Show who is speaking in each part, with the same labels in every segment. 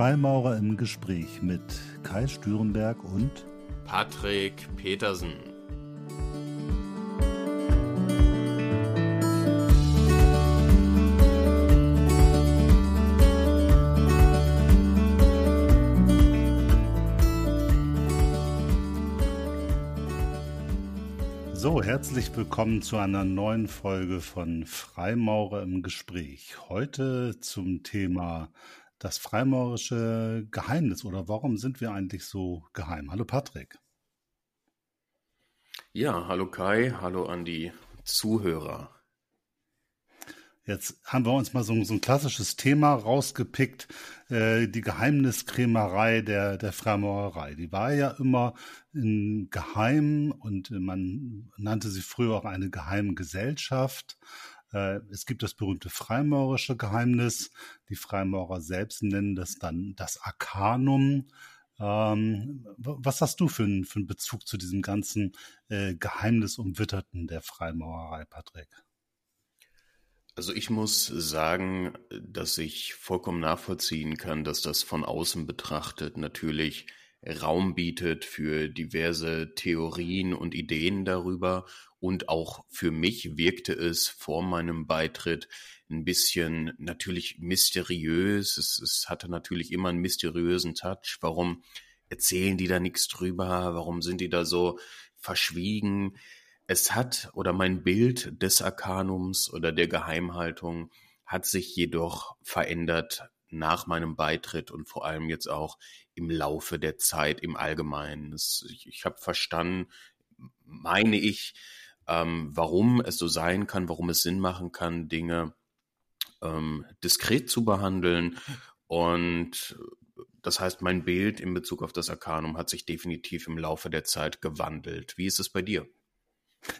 Speaker 1: Freimaurer im Gespräch mit Kai Stürenberg und
Speaker 2: Patrick Petersen.
Speaker 1: So, herzlich willkommen zu einer neuen Folge von Freimaurer im Gespräch. Heute zum Thema das freimaurische Geheimnis oder warum sind wir eigentlich so geheim? Hallo Patrick.
Speaker 2: Ja, hallo Kai, hallo an die Zuhörer.
Speaker 1: Jetzt haben wir uns mal so, so ein klassisches Thema rausgepickt, äh, die Geheimniskrämerei der, der Freimaurerei. Die war ja immer in geheim und man nannte sie früher auch eine Geheimgesellschaft. Äh, es gibt das berühmte freimaurerische Geheimnis. Die Freimaurer selbst nennen das dann das Arkanum. Ähm, was hast du für einen, für einen Bezug zu diesem ganzen äh, Geheimnisumwitterten der Freimaurerei, Patrick?
Speaker 2: Also ich muss sagen, dass ich vollkommen nachvollziehen kann, dass das von außen betrachtet natürlich Raum bietet für diverse Theorien und Ideen darüber. Und auch für mich wirkte es vor meinem Beitritt ein bisschen natürlich mysteriös. Es, es hatte natürlich immer einen mysteriösen Touch. Warum erzählen die da nichts drüber? Warum sind die da so verschwiegen? Es hat oder mein Bild des Arkanums oder der Geheimhaltung hat sich jedoch verändert nach meinem Beitritt und vor allem jetzt auch im Laufe der Zeit im Allgemeinen. Das, ich ich habe verstanden, meine ich, ähm, warum es so sein kann, warum es Sinn machen kann, Dinge ähm, diskret zu behandeln. Und das heißt, mein Bild in Bezug auf das Arkanum hat sich definitiv im Laufe der Zeit gewandelt. Wie ist es bei dir?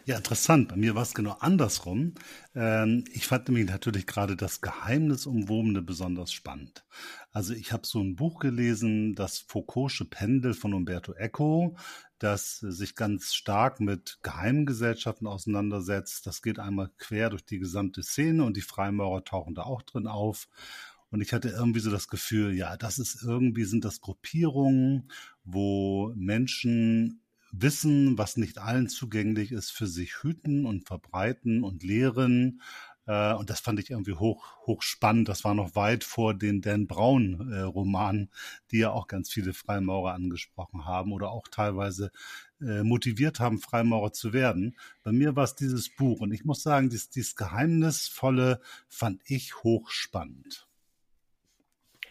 Speaker 1: Ja, interessant. Bei mir war es genau andersrum. Ähm, ich fand nämlich natürlich gerade das Geheimnisumwobene besonders spannend. Also ich habe so ein Buch gelesen, das Foucault'sche Pendel von Umberto Eco, das sich ganz stark mit Geheimgesellschaften auseinandersetzt. Das geht einmal quer durch die gesamte Szene und die Freimaurer tauchen da auch drin auf. Und ich hatte irgendwie so das Gefühl, ja, das ist irgendwie, sind das Gruppierungen, wo Menschen Wissen, was nicht allen zugänglich ist, für sich hüten und verbreiten und lehren. Äh, und das fand ich irgendwie hoch, hoch spannend. Das war noch weit vor den Dan Brown äh, die ja auch ganz viele Freimaurer angesprochen haben oder auch teilweise äh, motiviert haben, Freimaurer zu werden. Bei mir war es dieses Buch und ich muss sagen, dieses, dieses Geheimnisvolle fand ich hochspannend.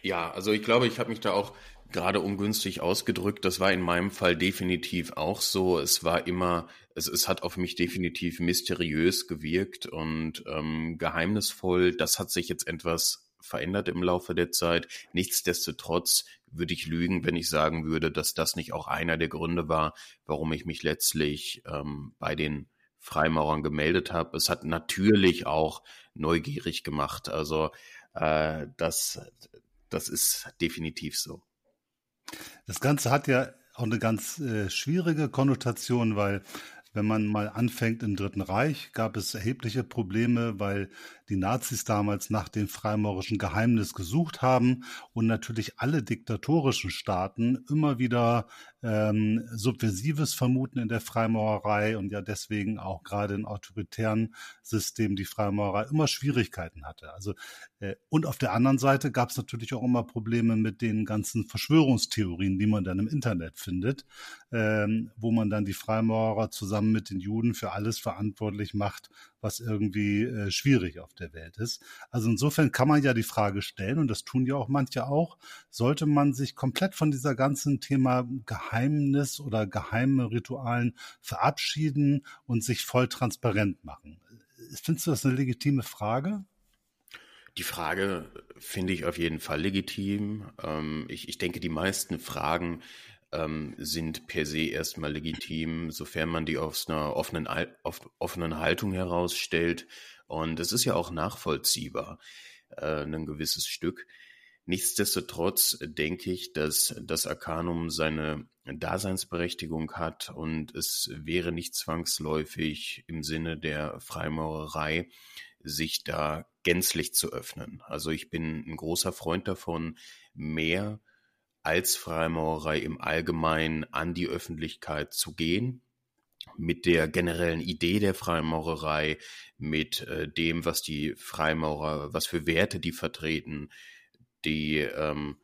Speaker 2: Ja, also ich glaube, ich habe mich da auch gerade ungünstig ausgedrückt. Das war in meinem Fall definitiv auch so. Es war immer, es, es hat auf mich definitiv mysteriös gewirkt und ähm, geheimnisvoll. Das hat sich jetzt etwas verändert im Laufe der Zeit. Nichtsdestotrotz würde ich lügen, wenn ich sagen würde, dass das nicht auch einer der Gründe war, warum ich mich letztlich ähm, bei den Freimaurern gemeldet habe. Es hat natürlich auch neugierig gemacht. Also äh, das, das ist definitiv so.
Speaker 1: Das Ganze hat ja auch eine ganz äh, schwierige Konnotation, weil wenn man mal anfängt im Dritten Reich, gab es erhebliche Probleme, weil die Nazis damals nach dem freimaurischen Geheimnis gesucht haben und natürlich alle diktatorischen Staaten immer wieder ähm, Subversives vermuten in der Freimaurerei und ja deswegen auch gerade in autoritären Systemen die Freimaurerei immer Schwierigkeiten hatte. Also äh, und auf der anderen Seite gab es natürlich auch immer Probleme mit den ganzen Verschwörungstheorien, die man dann im Internet findet, ähm, wo man dann die Freimaurer zusammen mit den Juden für alles verantwortlich macht, was irgendwie äh, schwierig auf der Welt ist. Also insofern kann man ja die Frage stellen, und das tun ja auch manche auch, sollte man sich komplett von dieser ganzen Thema Geheimnis oder geheime Ritualen verabschieden und sich voll transparent machen? Findest du das eine legitime Frage?
Speaker 2: Die Frage finde ich auf jeden Fall legitim. Ähm, ich, ich denke, die meisten Fragen ähm, sind per se erstmal legitim, sofern man die aus einer offenen, auf, offenen Haltung herausstellt. Und es ist ja auch nachvollziehbar, äh, ein gewisses Stück. Nichtsdestotrotz denke ich, dass das Arcanum seine Daseinsberechtigung hat und es wäre nicht zwangsläufig im Sinne der Freimaurerei, sich da gänzlich zu öffnen. Also ich bin ein großer Freund davon, mehr als Freimaurerei im Allgemeinen an die Öffentlichkeit zu gehen, mit der generellen Idee der Freimaurerei, mit äh, dem, was die Freimaurer, was für Werte die vertreten, die ähm,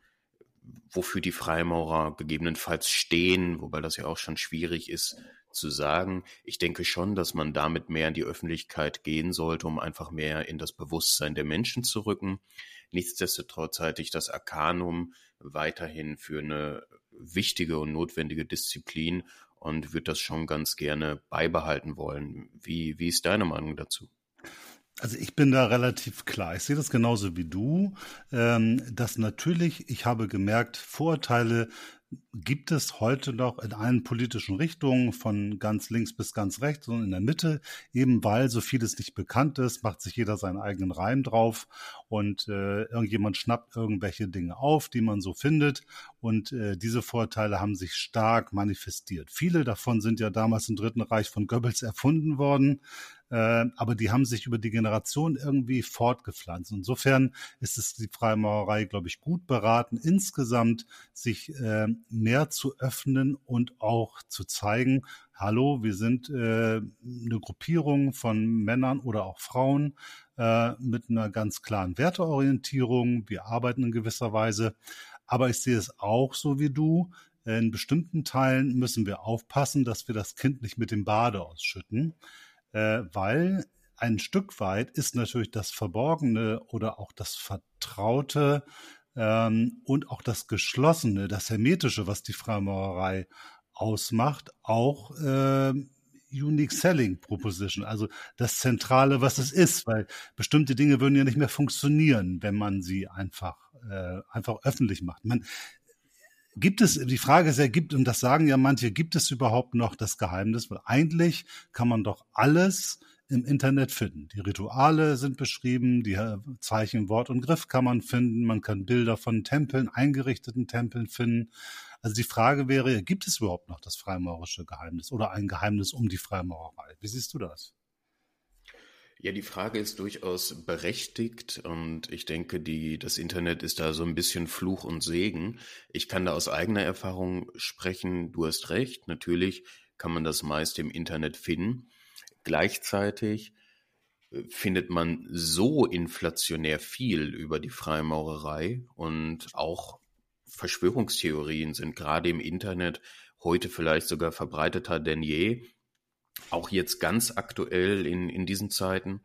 Speaker 2: wofür die Freimaurer gegebenenfalls stehen, wobei das ja auch schon schwierig ist zu sagen. Ich denke schon, dass man damit mehr in die Öffentlichkeit gehen sollte, um einfach mehr in das Bewusstsein der Menschen zu rücken. Nichtsdestotrotz halte ich das Arcanum weiterhin für eine wichtige und notwendige Disziplin und würde das schon ganz gerne beibehalten wollen. Wie, wie ist deine Meinung dazu?
Speaker 1: Also ich bin da relativ klar. Ich sehe das genauso wie du, ähm, dass natürlich, ich habe gemerkt, Vorurteile gibt es heute noch in allen politischen Richtungen, von ganz links bis ganz rechts und in der Mitte, eben weil so vieles nicht bekannt ist, macht sich jeder seinen eigenen Reim drauf und äh, irgendjemand schnappt irgendwelche Dinge auf, die man so findet und äh, diese Vorteile haben sich stark manifestiert. Viele davon sind ja damals im Dritten Reich von Goebbels erfunden worden, äh, aber die haben sich über die Generation irgendwie fortgepflanzt. Insofern ist es die Freimaurerei, glaube ich, gut beraten, insgesamt sich äh, mehr zu öffnen und auch zu zeigen, hallo, wir sind äh, eine Gruppierung von Männern oder auch Frauen äh, mit einer ganz klaren Werteorientierung. Wir arbeiten in gewisser Weise. Aber ich sehe es auch so wie du. In bestimmten Teilen müssen wir aufpassen, dass wir das Kind nicht mit dem Bade ausschütten äh, weil ein Stück weit ist natürlich das Verborgene oder auch das Vertraute ähm, und auch das Geschlossene, das Hermetische, was die Freimaurerei ausmacht, auch äh, Unique Selling Proposition, also das Zentrale, was es ist, weil bestimmte Dinge würden ja nicht mehr funktionieren, wenn man sie einfach, äh, einfach öffentlich macht. Man, Gibt es, die Frage ist ja, gibt, und das sagen ja manche, gibt es überhaupt noch das Geheimnis? Weil eigentlich kann man doch alles im Internet finden. Die Rituale sind beschrieben, die äh, Zeichen, Wort und Griff kann man finden, man kann Bilder von Tempeln, eingerichteten Tempeln finden. Also die Frage wäre, gibt es überhaupt noch das freimaurische Geheimnis oder ein Geheimnis um die Freimaurerei? Wie siehst du das?
Speaker 2: Ja, die Frage ist durchaus berechtigt und ich denke, die, das Internet ist da so ein bisschen Fluch und Segen. Ich kann da aus eigener Erfahrung sprechen. Du hast recht. Natürlich kann man das meist im Internet finden. Gleichzeitig äh, findet man so inflationär viel über die Freimaurerei und auch Verschwörungstheorien sind gerade im Internet heute vielleicht sogar verbreiteter denn je auch jetzt ganz aktuell in, in diesen Zeiten.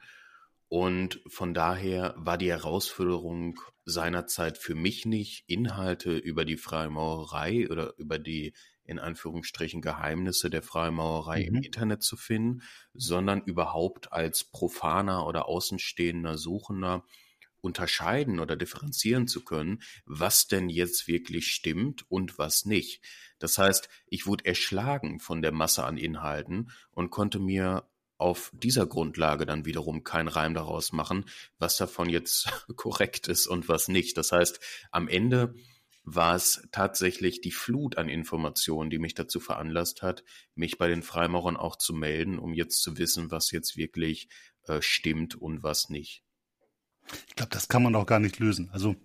Speaker 2: Und von daher war die Herausforderung seinerzeit für mich nicht, Inhalte über die Freimaurerei oder über die in Anführungsstrichen Geheimnisse der Freimaurerei mhm. im Internet zu finden, sondern überhaupt als profaner oder außenstehender Suchender unterscheiden oder differenzieren zu können, was denn jetzt wirklich stimmt und was nicht. Das heißt, ich wurde erschlagen von der Masse an Inhalten und konnte mir auf dieser Grundlage dann wiederum keinen Reim daraus machen, was davon jetzt korrekt ist und was nicht. Das heißt, am Ende war es tatsächlich die Flut an Informationen, die mich dazu veranlasst hat, mich bei den Freimaurern auch zu melden, um jetzt zu wissen, was jetzt wirklich äh, stimmt und was nicht.
Speaker 1: Ich glaube, das kann man auch gar nicht lösen. Also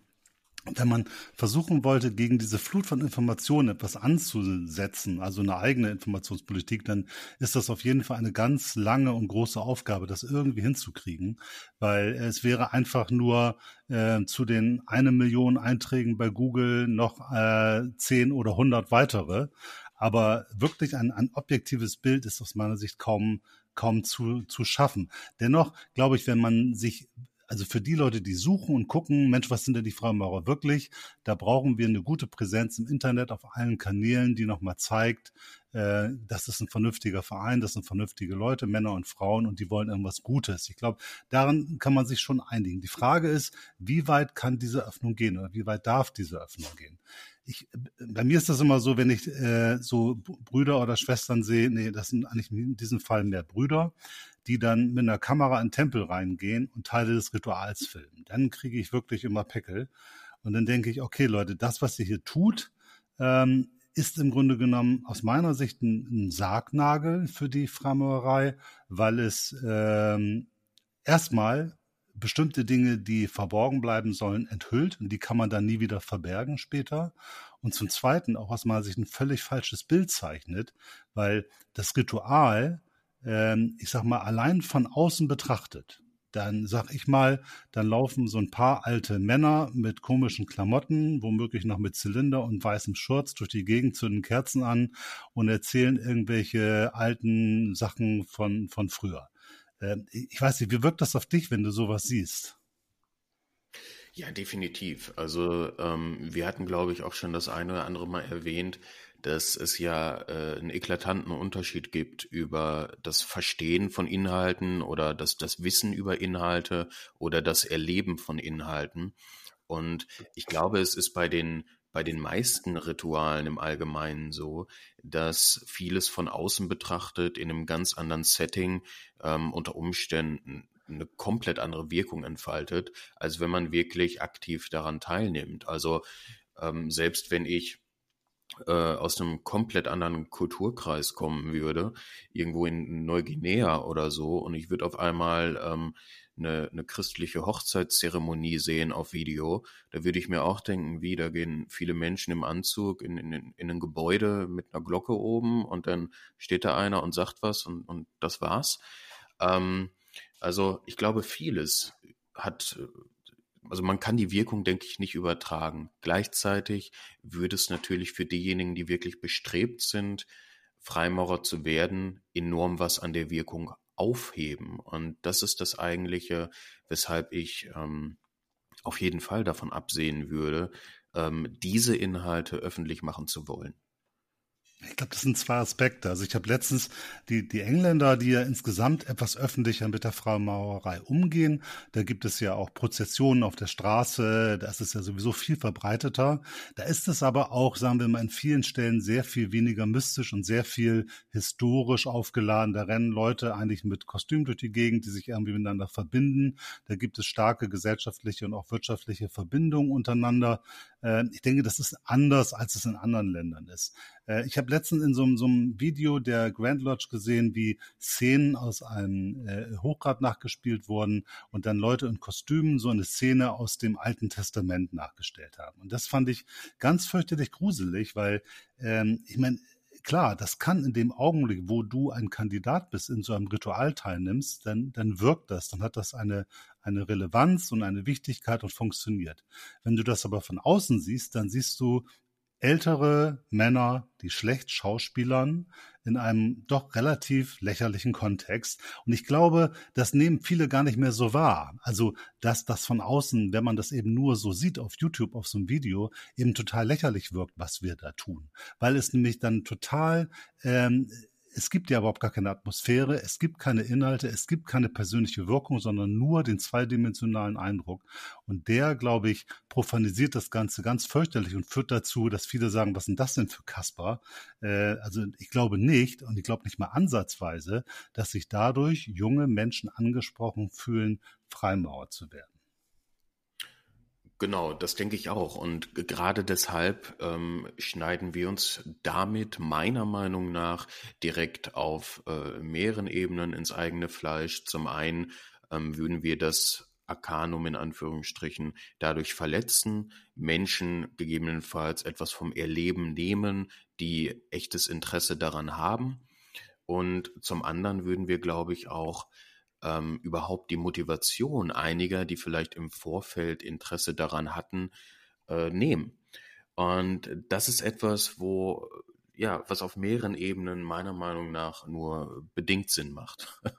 Speaker 1: wenn man versuchen wollte, gegen diese Flut von Informationen etwas anzusetzen, also eine eigene Informationspolitik, dann ist das auf jeden Fall eine ganz lange und große Aufgabe, das irgendwie hinzukriegen, weil es wäre einfach nur äh, zu den eine Million Einträgen bei Google noch äh, zehn oder hundert weitere. Aber wirklich ein, ein objektives Bild ist aus meiner Sicht kaum kaum zu, zu schaffen. Dennoch glaube ich, wenn man sich also für die Leute, die suchen und gucken, Mensch, was sind denn die Freimaurer wirklich? Da brauchen wir eine gute Präsenz im Internet auf allen Kanälen, die nochmal zeigt, äh, das ist ein vernünftiger Verein, das sind vernünftige Leute, Männer und Frauen und die wollen irgendwas Gutes. Ich glaube, daran kann man sich schon einigen. Die Frage ist, wie weit kann diese Öffnung gehen oder wie weit darf diese Öffnung gehen? Ich, bei mir ist das immer so, wenn ich äh, so Brüder oder Schwestern sehe, nee, das sind eigentlich in diesem Fall mehr Brüder, die dann mit einer Kamera in den Tempel reingehen und Teile des Rituals filmen. Dann kriege ich wirklich immer Pickel. Und dann denke ich, okay, Leute, das, was ihr hier tut, ähm, ist im Grunde genommen aus meiner Sicht ein, ein Sargnagel für die Freimaurerei, weil es ähm, erstmal bestimmte Dinge, die verborgen bleiben sollen, enthüllt und die kann man dann nie wieder verbergen später. Und zum Zweiten auch aus meiner Sicht ein völlig falsches Bild zeichnet, weil das Ritual, ähm, ich sag mal, allein von außen betrachtet, dann sag ich mal, dann laufen so ein paar alte Männer mit komischen Klamotten, womöglich noch mit Zylinder und weißem Schurz durch die Gegend zu den Kerzen an und erzählen irgendwelche alten Sachen von, von früher. Ähm, ich weiß nicht, wie wirkt das auf dich, wenn du sowas siehst?
Speaker 2: Ja, definitiv. Also ähm, wir hatten, glaube ich, auch schon das eine oder andere Mal erwähnt, dass es ja äh, einen eklatanten Unterschied gibt über das Verstehen von Inhalten oder das, das Wissen über Inhalte oder das Erleben von Inhalten. Und ich glaube, es ist bei den bei den meisten Ritualen im Allgemeinen so, dass vieles von außen betrachtet in einem ganz anderen Setting ähm, unter Umständen eine komplett andere Wirkung entfaltet, als wenn man wirklich aktiv daran teilnimmt. Also ähm, selbst wenn ich äh, aus einem komplett anderen Kulturkreis kommen würde, irgendwo in Neuguinea oder so, und ich würde auf einmal ähm, eine, eine christliche Hochzeitszeremonie sehen auf Video, da würde ich mir auch denken, wie, da gehen viele Menschen im Anzug in, in, in ein Gebäude mit einer Glocke oben und dann steht da einer und sagt was und, und das war's. Ähm, also ich glaube, vieles hat also man kann die Wirkung, denke ich, nicht übertragen. Gleichzeitig würde es natürlich für diejenigen, die wirklich bestrebt sind, Freimaurer zu werden, enorm was an der Wirkung aufheben. Und das ist das eigentliche, weshalb ich ähm, auf jeden Fall davon absehen würde, ähm, diese Inhalte öffentlich machen zu wollen.
Speaker 1: Ich glaube, das sind zwei Aspekte. Also ich habe letztens die, die Engländer, die ja insgesamt etwas öffentlicher mit der Freimaurerei umgehen. Da gibt es ja auch Prozessionen auf der Straße. Da ist es ja sowieso viel verbreiteter. Da ist es aber auch, sagen wir mal, in vielen Stellen sehr viel weniger mystisch und sehr viel historisch aufgeladen. Da rennen Leute eigentlich mit Kostüm durch die Gegend, die sich irgendwie miteinander verbinden. Da gibt es starke gesellschaftliche und auch wirtschaftliche Verbindungen untereinander. Äh, ich denke, das ist anders, als es in anderen Ländern ist. Äh, ich habe letztens in so, so, einem Video der Grand Lodge gesehen, wie Szenen aus einem äh, Hochgrad nachgespielt wurden und dann Leute in Kostümen so eine Szene aus dem Alten Testament nachgestellt haben. Und das fand ich ganz fürchterlich gruselig, weil ähm, ich meine, klar, das kann in dem Augenblick, wo du ein Kandidat bist, in so einem Ritual teilnimmst, dann, dann wirkt das, dann hat das eine, eine Relevanz und eine Wichtigkeit und funktioniert. Wenn du das aber von außen siehst, dann siehst du ältere Männer, die schlecht schauspielern, in einem doch relativ lächerlichen Kontext. Und ich glaube, das nehmen viele gar nicht mehr so wahr. Also, dass das von außen, wenn man das eben nur so sieht auf YouTube, auf so einem Video, eben total lächerlich wirkt, was wir da tun. Weil es nämlich dann total ähm, es gibt ja überhaupt gar keine Atmosphäre, es gibt keine Inhalte, es gibt keine persönliche Wirkung, sondern nur den zweidimensionalen Eindruck. Und der, glaube ich, profanisiert das Ganze ganz fürchterlich und führt dazu, dass viele sagen, was sind das denn für Kasper? Äh, also ich glaube nicht und ich glaube nicht mal ansatzweise, dass sich dadurch junge Menschen angesprochen fühlen, Freimaurer zu werden.
Speaker 2: Genau, das denke ich auch. Und gerade deshalb ähm, schneiden wir uns damit meiner Meinung nach direkt auf äh, mehreren Ebenen ins eigene Fleisch. Zum einen ähm, würden wir das Arkanum in Anführungsstrichen dadurch verletzen, Menschen gegebenenfalls etwas vom Erleben nehmen, die echtes Interesse daran haben. Und zum anderen würden wir, glaube ich, auch ähm, überhaupt die Motivation einiger, die vielleicht im Vorfeld Interesse daran hatten, äh, nehmen. Und das ist etwas, wo ja, was auf mehreren Ebenen meiner Meinung nach nur bedingt Sinn macht.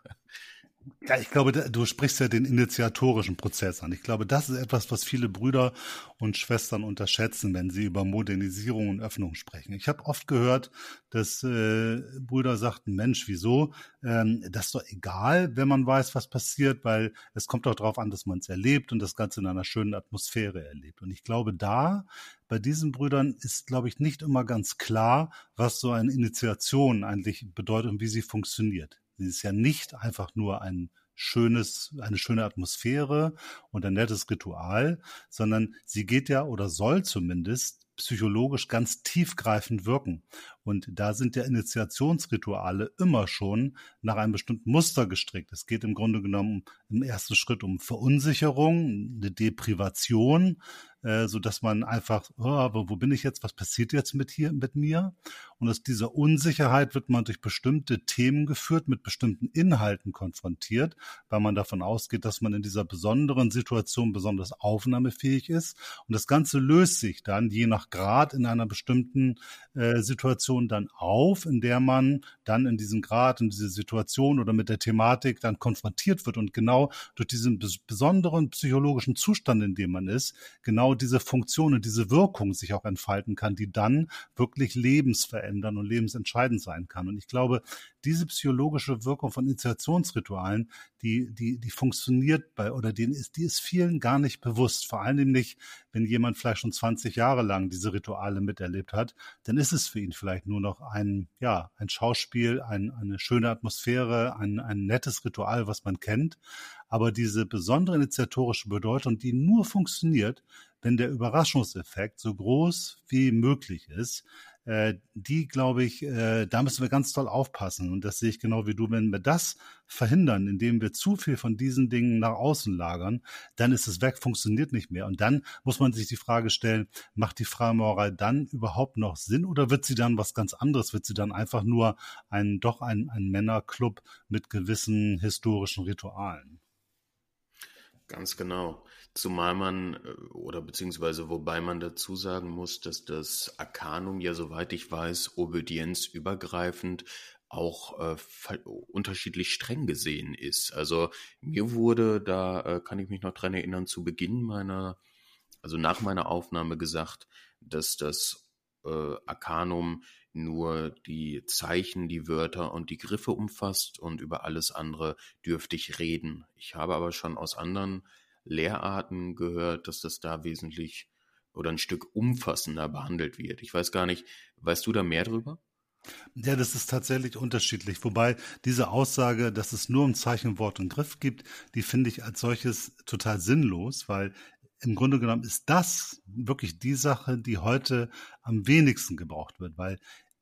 Speaker 1: Ja, ich glaube, du sprichst ja den initiatorischen Prozess an. Ich glaube, das ist etwas, was viele Brüder und Schwestern unterschätzen, wenn sie über Modernisierung und Öffnung sprechen. Ich habe oft gehört, dass äh, Brüder sagten, Mensch, wieso? Ähm, das ist doch egal, wenn man weiß, was passiert, weil es kommt doch darauf an, dass man es erlebt und das Ganze in einer schönen Atmosphäre erlebt. Und ich glaube, da bei diesen Brüdern ist, glaube ich, nicht immer ganz klar, was so eine Initiation eigentlich bedeutet und wie sie funktioniert. Sie ist ja nicht einfach nur ein schönes, eine schöne Atmosphäre und ein nettes Ritual, sondern sie geht ja oder soll zumindest psychologisch ganz tiefgreifend wirken. Und da sind ja Initiationsrituale immer schon nach einem bestimmten Muster gestrickt. Es geht im Grunde genommen im ersten Schritt um Verunsicherung, eine Deprivation, äh, so dass man einfach, oh, wo bin ich jetzt? Was passiert jetzt mit hier mit mir? Und aus dieser Unsicherheit wird man durch bestimmte Themen geführt, mit bestimmten Inhalten konfrontiert, weil man davon ausgeht, dass man in dieser besonderen Situation besonders aufnahmefähig ist. Und das Ganze löst sich dann je nach Grad in einer bestimmten äh, Situation dann auf, in der man dann in diesem Grad, in diese Situation oder mit der Thematik dann konfrontiert wird und genau durch diesen besonderen psychologischen Zustand, in dem man ist, genau diese Funktion und diese Wirkung sich auch entfalten kann, die dann wirklich lebensverändern und lebensentscheidend sein kann. Und ich glaube, diese psychologische Wirkung von Initiationsritualen, die, die, die funktioniert bei, oder die ist, die ist vielen gar nicht bewusst. Vor allem nicht, wenn jemand vielleicht schon 20 Jahre lang diese Rituale miterlebt hat, dann ist es für ihn vielleicht nur noch ein, ja, ein Schauspiel, ein, eine schöne Atmosphäre, ein, ein nettes Ritual, was man kennt. Aber diese besondere initiatorische Bedeutung, die nur funktioniert, wenn der Überraschungseffekt so groß wie möglich ist, äh, die, glaube ich, äh, da müssen wir ganz toll aufpassen. Und das sehe ich genau wie du. Wenn wir das verhindern, indem wir zu viel von diesen Dingen nach außen lagern, dann ist es weg, funktioniert nicht mehr. Und dann muss man sich die Frage stellen, macht die Freimaurerei dann überhaupt noch Sinn oder wird sie dann was ganz anderes? Wird sie dann einfach nur ein, doch ein, ein Männerclub mit gewissen historischen Ritualen?
Speaker 2: Ganz genau. Zumal man, äh, oder beziehungsweise wobei man dazu sagen muss, dass das Arcanum ja, soweit ich weiß, obedienzübergreifend auch äh, unterschiedlich streng gesehen ist. Also mir wurde, da äh, kann ich mich noch dran erinnern, zu Beginn meiner, also nach meiner Aufnahme gesagt, dass das äh, Arcanum nur die Zeichen, die Wörter und die Griffe umfasst und über alles andere dürfte ich reden. Ich habe aber schon aus anderen Lehrarten gehört, dass das da wesentlich oder ein Stück umfassender behandelt wird. Ich weiß gar nicht, weißt du da mehr drüber?
Speaker 1: Ja, das ist tatsächlich unterschiedlich. Wobei diese Aussage, dass es nur um Zeichen, Wort und Griff gibt, die finde ich als solches total sinnlos, weil im Grunde genommen ist das wirklich die Sache, die heute am wenigsten gebraucht wird, weil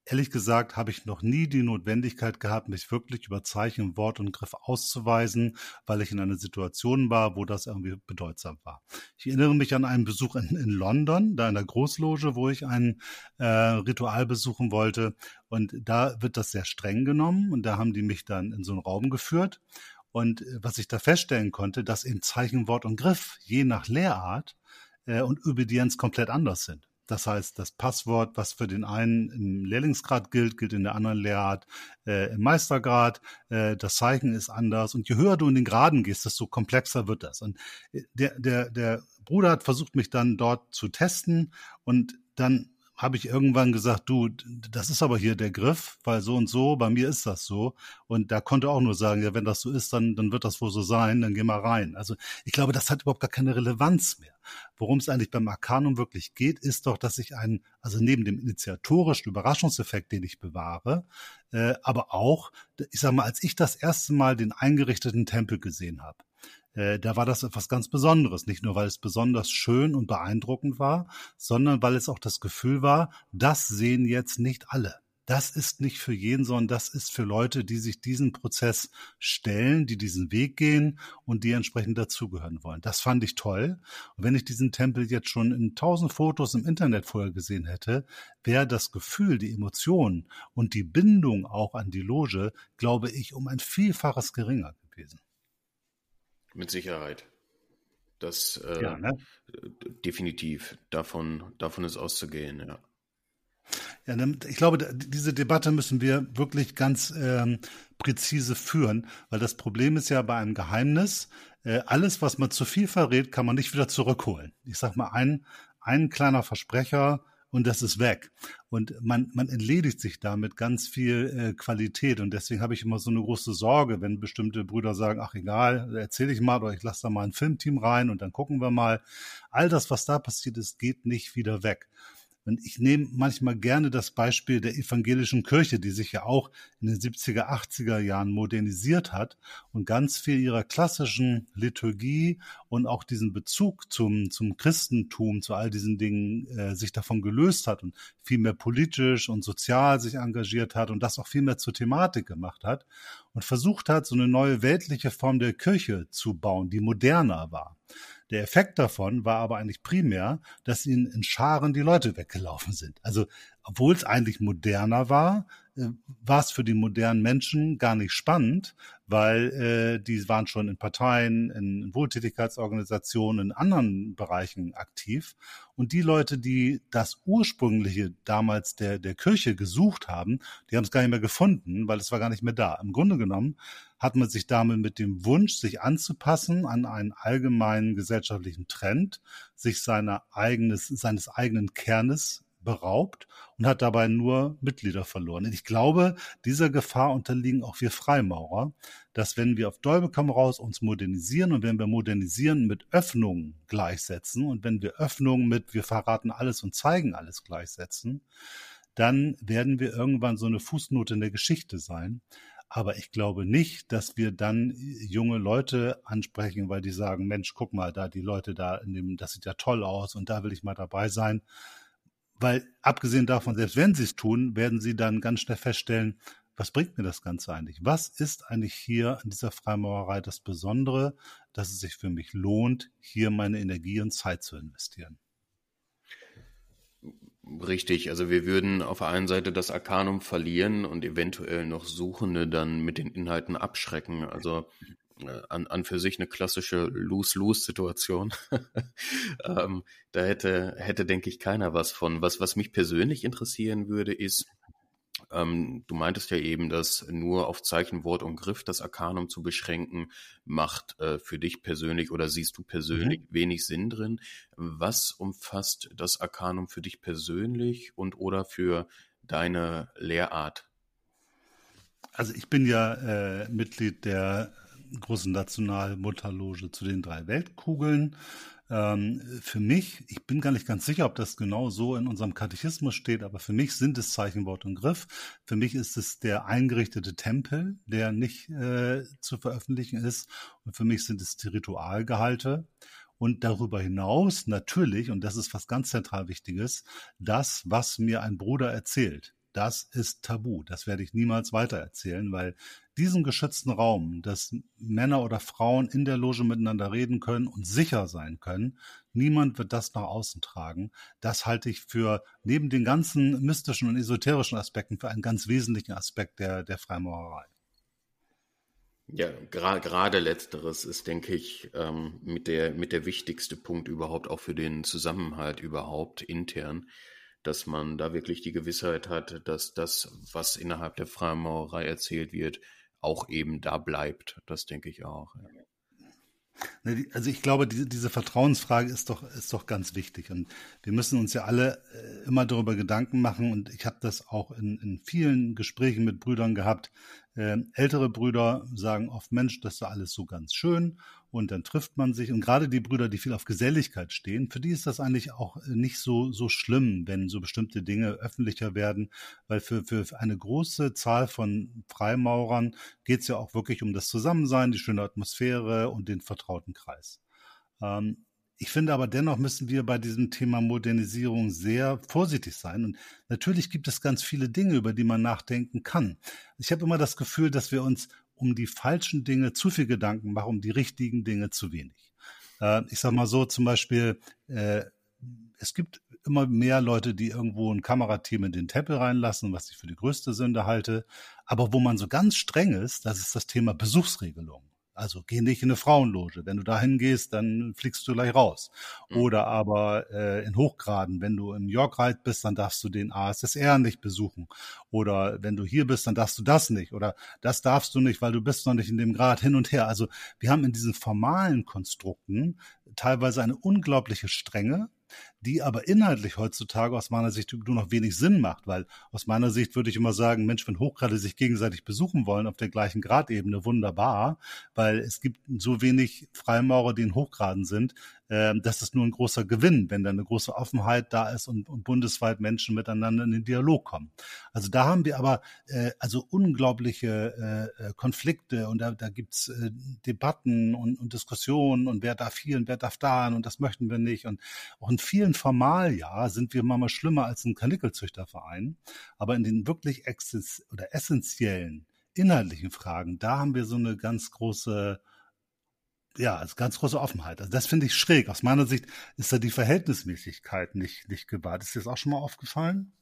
Speaker 1: ehrlich gesagt habe ich noch nie die Notwendigkeit gehabt, mich wirklich über Zeichen, Wort und Griff auszuweisen, weil ich in einer Situation war, wo das irgendwie bedeutsam war. Ich erinnere mich an einen Besuch in, in London, da in der Großloge, wo ich ein äh, Ritual besuchen wollte. Und da wird das sehr streng genommen und da haben die mich dann in so einen Raum geführt. Und äh, was ich da feststellen konnte, dass eben Zeichen, Wort und Griff je nach Lehrart äh, und Obedienz komplett anders sind. Das heißt, das Passwort, was für den einen im Lehrlingsgrad gilt, gilt in der anderen Lehrart äh, im Meistergrad. Äh, das Zeichen ist anders. Und je höher du in den Graden gehst, desto komplexer wird das. Und äh, der, der, der Bruder hat versucht, mich dann dort zu testen. Und dann habe ich irgendwann gesagt, du, das ist aber hier der Griff, weil so und so, bei mir ist das so. Und da konnte auch nur sagen, ja, wenn das so ist, dann, dann wird das wohl so sein, dann geh mal rein. Also ich glaube, das hat überhaupt gar keine Relevanz mehr. Worum es eigentlich beim Arcanum wirklich geht, ist doch, dass ich einen, also neben dem initiatorischen Überraschungseffekt, den ich bewahre, äh, aber auch, ich sag mal, als ich das erste Mal den eingerichteten Tempel gesehen habe, äh, da war das etwas ganz Besonderes. Nicht nur, weil es besonders schön und beeindruckend war, sondern weil es auch das Gefühl war, das sehen jetzt nicht alle. Das ist nicht für jeden, sondern das ist für Leute, die sich diesen Prozess stellen, die diesen Weg gehen und die entsprechend dazugehören wollen. Das fand ich toll. Und wenn ich diesen Tempel jetzt schon in tausend Fotos im Internet vorher gesehen hätte, wäre das Gefühl, die Emotionen und die Bindung auch an die Loge, glaube ich, um ein Vielfaches geringer gewesen.
Speaker 2: Mit Sicherheit. Das äh, ja, ne? definitiv davon, davon ist auszugehen, ja.
Speaker 1: Ja, ich glaube, diese Debatte müssen wir wirklich ganz ähm, präzise führen, weil das Problem ist ja bei einem Geheimnis, äh, alles, was man zu viel verrät, kann man nicht wieder zurückholen. Ich sag mal, ein, ein kleiner Versprecher und das ist weg. Und man, man entledigt sich damit ganz viel äh, Qualität. Und deswegen habe ich immer so eine große Sorge, wenn bestimmte Brüder sagen, ach egal, erzähle ich mal oder ich lasse da mal ein Filmteam rein und dann gucken wir mal. All das, was da passiert ist, geht nicht wieder weg. Und ich nehme manchmal gerne das Beispiel der evangelischen Kirche, die sich ja auch in den 70er, 80er Jahren modernisiert hat und ganz viel ihrer klassischen Liturgie und auch diesen Bezug zum, zum Christentum, zu all diesen Dingen äh, sich davon gelöst hat und viel mehr politisch und sozial sich engagiert hat und das auch viel mehr zur Thematik gemacht hat und versucht hat, so eine neue weltliche Form der Kirche zu bauen, die moderner war. Der Effekt davon war aber eigentlich primär, dass ihnen in Scharen die Leute weggelaufen sind. Also, obwohl es eigentlich moderner war, äh, war es für die modernen Menschen gar nicht spannend, weil äh, die waren schon in Parteien, in Wohltätigkeitsorganisationen, in anderen Bereichen aktiv. Und die Leute, die das ursprüngliche damals der, der Kirche gesucht haben, die haben es gar nicht mehr gefunden, weil es war gar nicht mehr da. Im Grunde genommen hat man sich damit mit dem Wunsch, sich anzupassen an einen allgemeinen gesellschaftlichen Trend, sich seiner eigenes, seines eigenen Kernes beraubt und hat dabei nur Mitglieder verloren. Und ich glaube, dieser Gefahr unterliegen auch wir Freimaurer, dass wenn wir auf Däubekam raus uns modernisieren und wenn wir modernisieren mit Öffnungen gleichsetzen und wenn wir Öffnungen mit wir verraten alles und zeigen alles gleichsetzen, dann werden wir irgendwann so eine Fußnote in der Geschichte sein. Aber ich glaube nicht, dass wir dann junge Leute ansprechen, weil die sagen, Mensch, guck mal, da die Leute da in dem, das sieht ja toll aus und da will ich mal dabei sein. Weil abgesehen davon, selbst wenn sie es tun, werden sie dann ganz schnell feststellen, was bringt mir das Ganze eigentlich? Was ist eigentlich hier an dieser Freimaurerei das Besondere, dass es sich für mich lohnt, hier meine Energie und Zeit zu investieren?
Speaker 2: Richtig, also wir würden auf der einen Seite das Arkanum verlieren und eventuell noch Suchende dann mit den Inhalten abschrecken. Also an, an für sich eine klassische Lose-Lose-Situation. ähm, da hätte, hätte, denke ich, keiner was von. Was, was mich persönlich interessieren würde, ist, ähm, du meintest ja eben, dass nur auf Zeichenwort und Griff das Arkanum zu beschränken, macht äh, für dich persönlich oder siehst du persönlich mhm. wenig Sinn drin. Was umfasst das Arkanum für dich persönlich und oder für deine Lehrart?
Speaker 1: Also ich bin ja äh, Mitglied der großen Nationalmutterloge zu den drei Weltkugeln. Ähm, für mich, ich bin gar nicht ganz sicher, ob das genau so in unserem Katechismus steht, aber für mich sind es Zeichenwort und Griff. Für mich ist es der eingerichtete Tempel, der nicht äh, zu veröffentlichen ist. Und für mich sind es die Ritualgehalte. Und darüber hinaus natürlich, und das ist was ganz zentral Wichtiges, das, was mir ein Bruder erzählt das ist tabu. Das werde ich niemals weitererzählen, weil diesen geschützten Raum, dass Männer oder Frauen in der Loge miteinander reden können und sicher sein können, niemand wird das nach außen tragen. Das halte ich für neben den ganzen mystischen und esoterischen Aspekten für einen ganz wesentlichen Aspekt der, der Freimaurerei.
Speaker 2: Ja, gerade letzteres ist, denke ich, ähm, mit der mit der wichtigste Punkt überhaupt auch für den Zusammenhalt überhaupt intern dass man da wirklich die Gewissheit hat, dass das, was innerhalb der Freimaurerei erzählt wird, auch eben da bleibt. Das denke ich auch.
Speaker 1: Ne, also ich glaube, diese, diese Vertrauensfrage ist doch, ist doch ganz wichtig. Und wir müssen uns ja alle äh, immer darüber Gedanken machen. Und ich habe das auch in, in vielen Gesprächen mit Brüdern gehabt. Äh, ältere Brüder sagen oft, Mensch, das ist alles so ganz schön und dann trifft man sich. Und gerade die Brüder, die viel auf Geselligkeit stehen, für die ist das eigentlich auch nicht so, so schlimm, wenn so bestimmte Dinge öffentlicher werden, weil für, für eine große Zahl von Freimaurern geht es ja auch wirklich um das Zusammensein, die schöne Atmosphäre und den vertrauten Kreis. Ähm, ich finde aber dennoch müssen wir bei diesem Thema Modernisierung sehr vorsichtig sein. Und natürlich gibt es ganz viele Dinge, über die man nachdenken kann. Ich habe immer das Gefühl, dass wir uns um die falschen Dinge zu viel Gedanken machen, um die richtigen Dinge zu wenig. Äh, ich sage mal so zum Beispiel, äh, es gibt immer mehr Leute, die irgendwo ein Kamerateam in den Tempel reinlassen, was ich für die größte Sünde halte. Aber wo man so ganz streng ist, das ist das Thema Besuchsregelung. Also geh nicht in eine Frauenloge. Wenn du dahin gehst, dann fliegst du gleich raus. Mhm. Oder aber äh, in Hochgraden, wenn du in York Ride bist, dann darfst du den ASSR nicht besuchen. Oder wenn du hier bist, dann darfst du das nicht. Oder das darfst du nicht, weil du bist noch nicht in dem Grad hin und her. Also wir haben in diesen formalen Konstrukten teilweise eine unglaubliche Strenge die aber inhaltlich heutzutage aus meiner Sicht nur noch wenig Sinn macht, weil aus meiner Sicht würde ich immer sagen, Mensch, wenn Hochgrade sich gegenseitig besuchen wollen auf der gleichen Gradebene, wunderbar, weil es gibt so wenig Freimaurer, die in Hochgraden sind, das ist nur ein großer Gewinn, wenn da eine große Offenheit da ist und, und bundesweit Menschen miteinander in den Dialog kommen. Also da haben wir aber äh, also unglaubliche äh, äh Konflikte und da, da gibt's äh, Debatten und, und Diskussionen und wer darf hier und wer darf da und das möchten wir nicht. Und auch in vielen Formaljahr sind wir manchmal schlimmer als ein Kanickelzüchterverein. Aber in den wirklich oder essentiellen inhaltlichen Fragen, da haben wir so eine ganz große ja, also ganz große Offenheit. Also das finde ich schräg. Aus meiner Sicht ist da die Verhältnismäßigkeit nicht, nicht gewahrt. Ist dir das auch schon mal aufgefallen?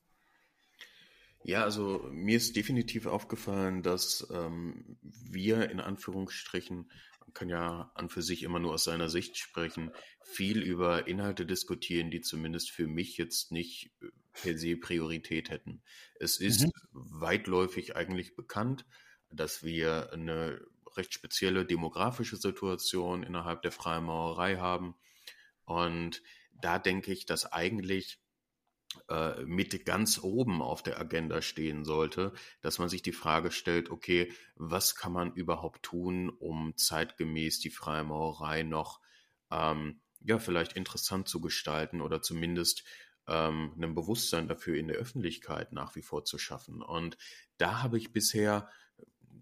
Speaker 2: Ja, also mir ist definitiv aufgefallen, dass ähm, wir in Anführungsstrichen, man kann ja an für sich immer nur aus seiner Sicht sprechen, viel über Inhalte diskutieren, die zumindest für mich jetzt nicht äh, per se Priorität hätten. Es ist mhm. weitläufig eigentlich bekannt, dass wir eine recht spezielle demografische Situation innerhalb der Freimaurerei haben. Und da denke ich, dass eigentlich äh, mit ganz oben auf der Agenda stehen sollte, dass man sich die Frage stellt, okay, was kann man überhaupt tun, um zeitgemäß die Freimaurerei noch ähm, ja vielleicht interessant zu gestalten oder zumindest ähm, ein Bewusstsein dafür in der Öffentlichkeit nach wie vor zu schaffen. Und da habe ich bisher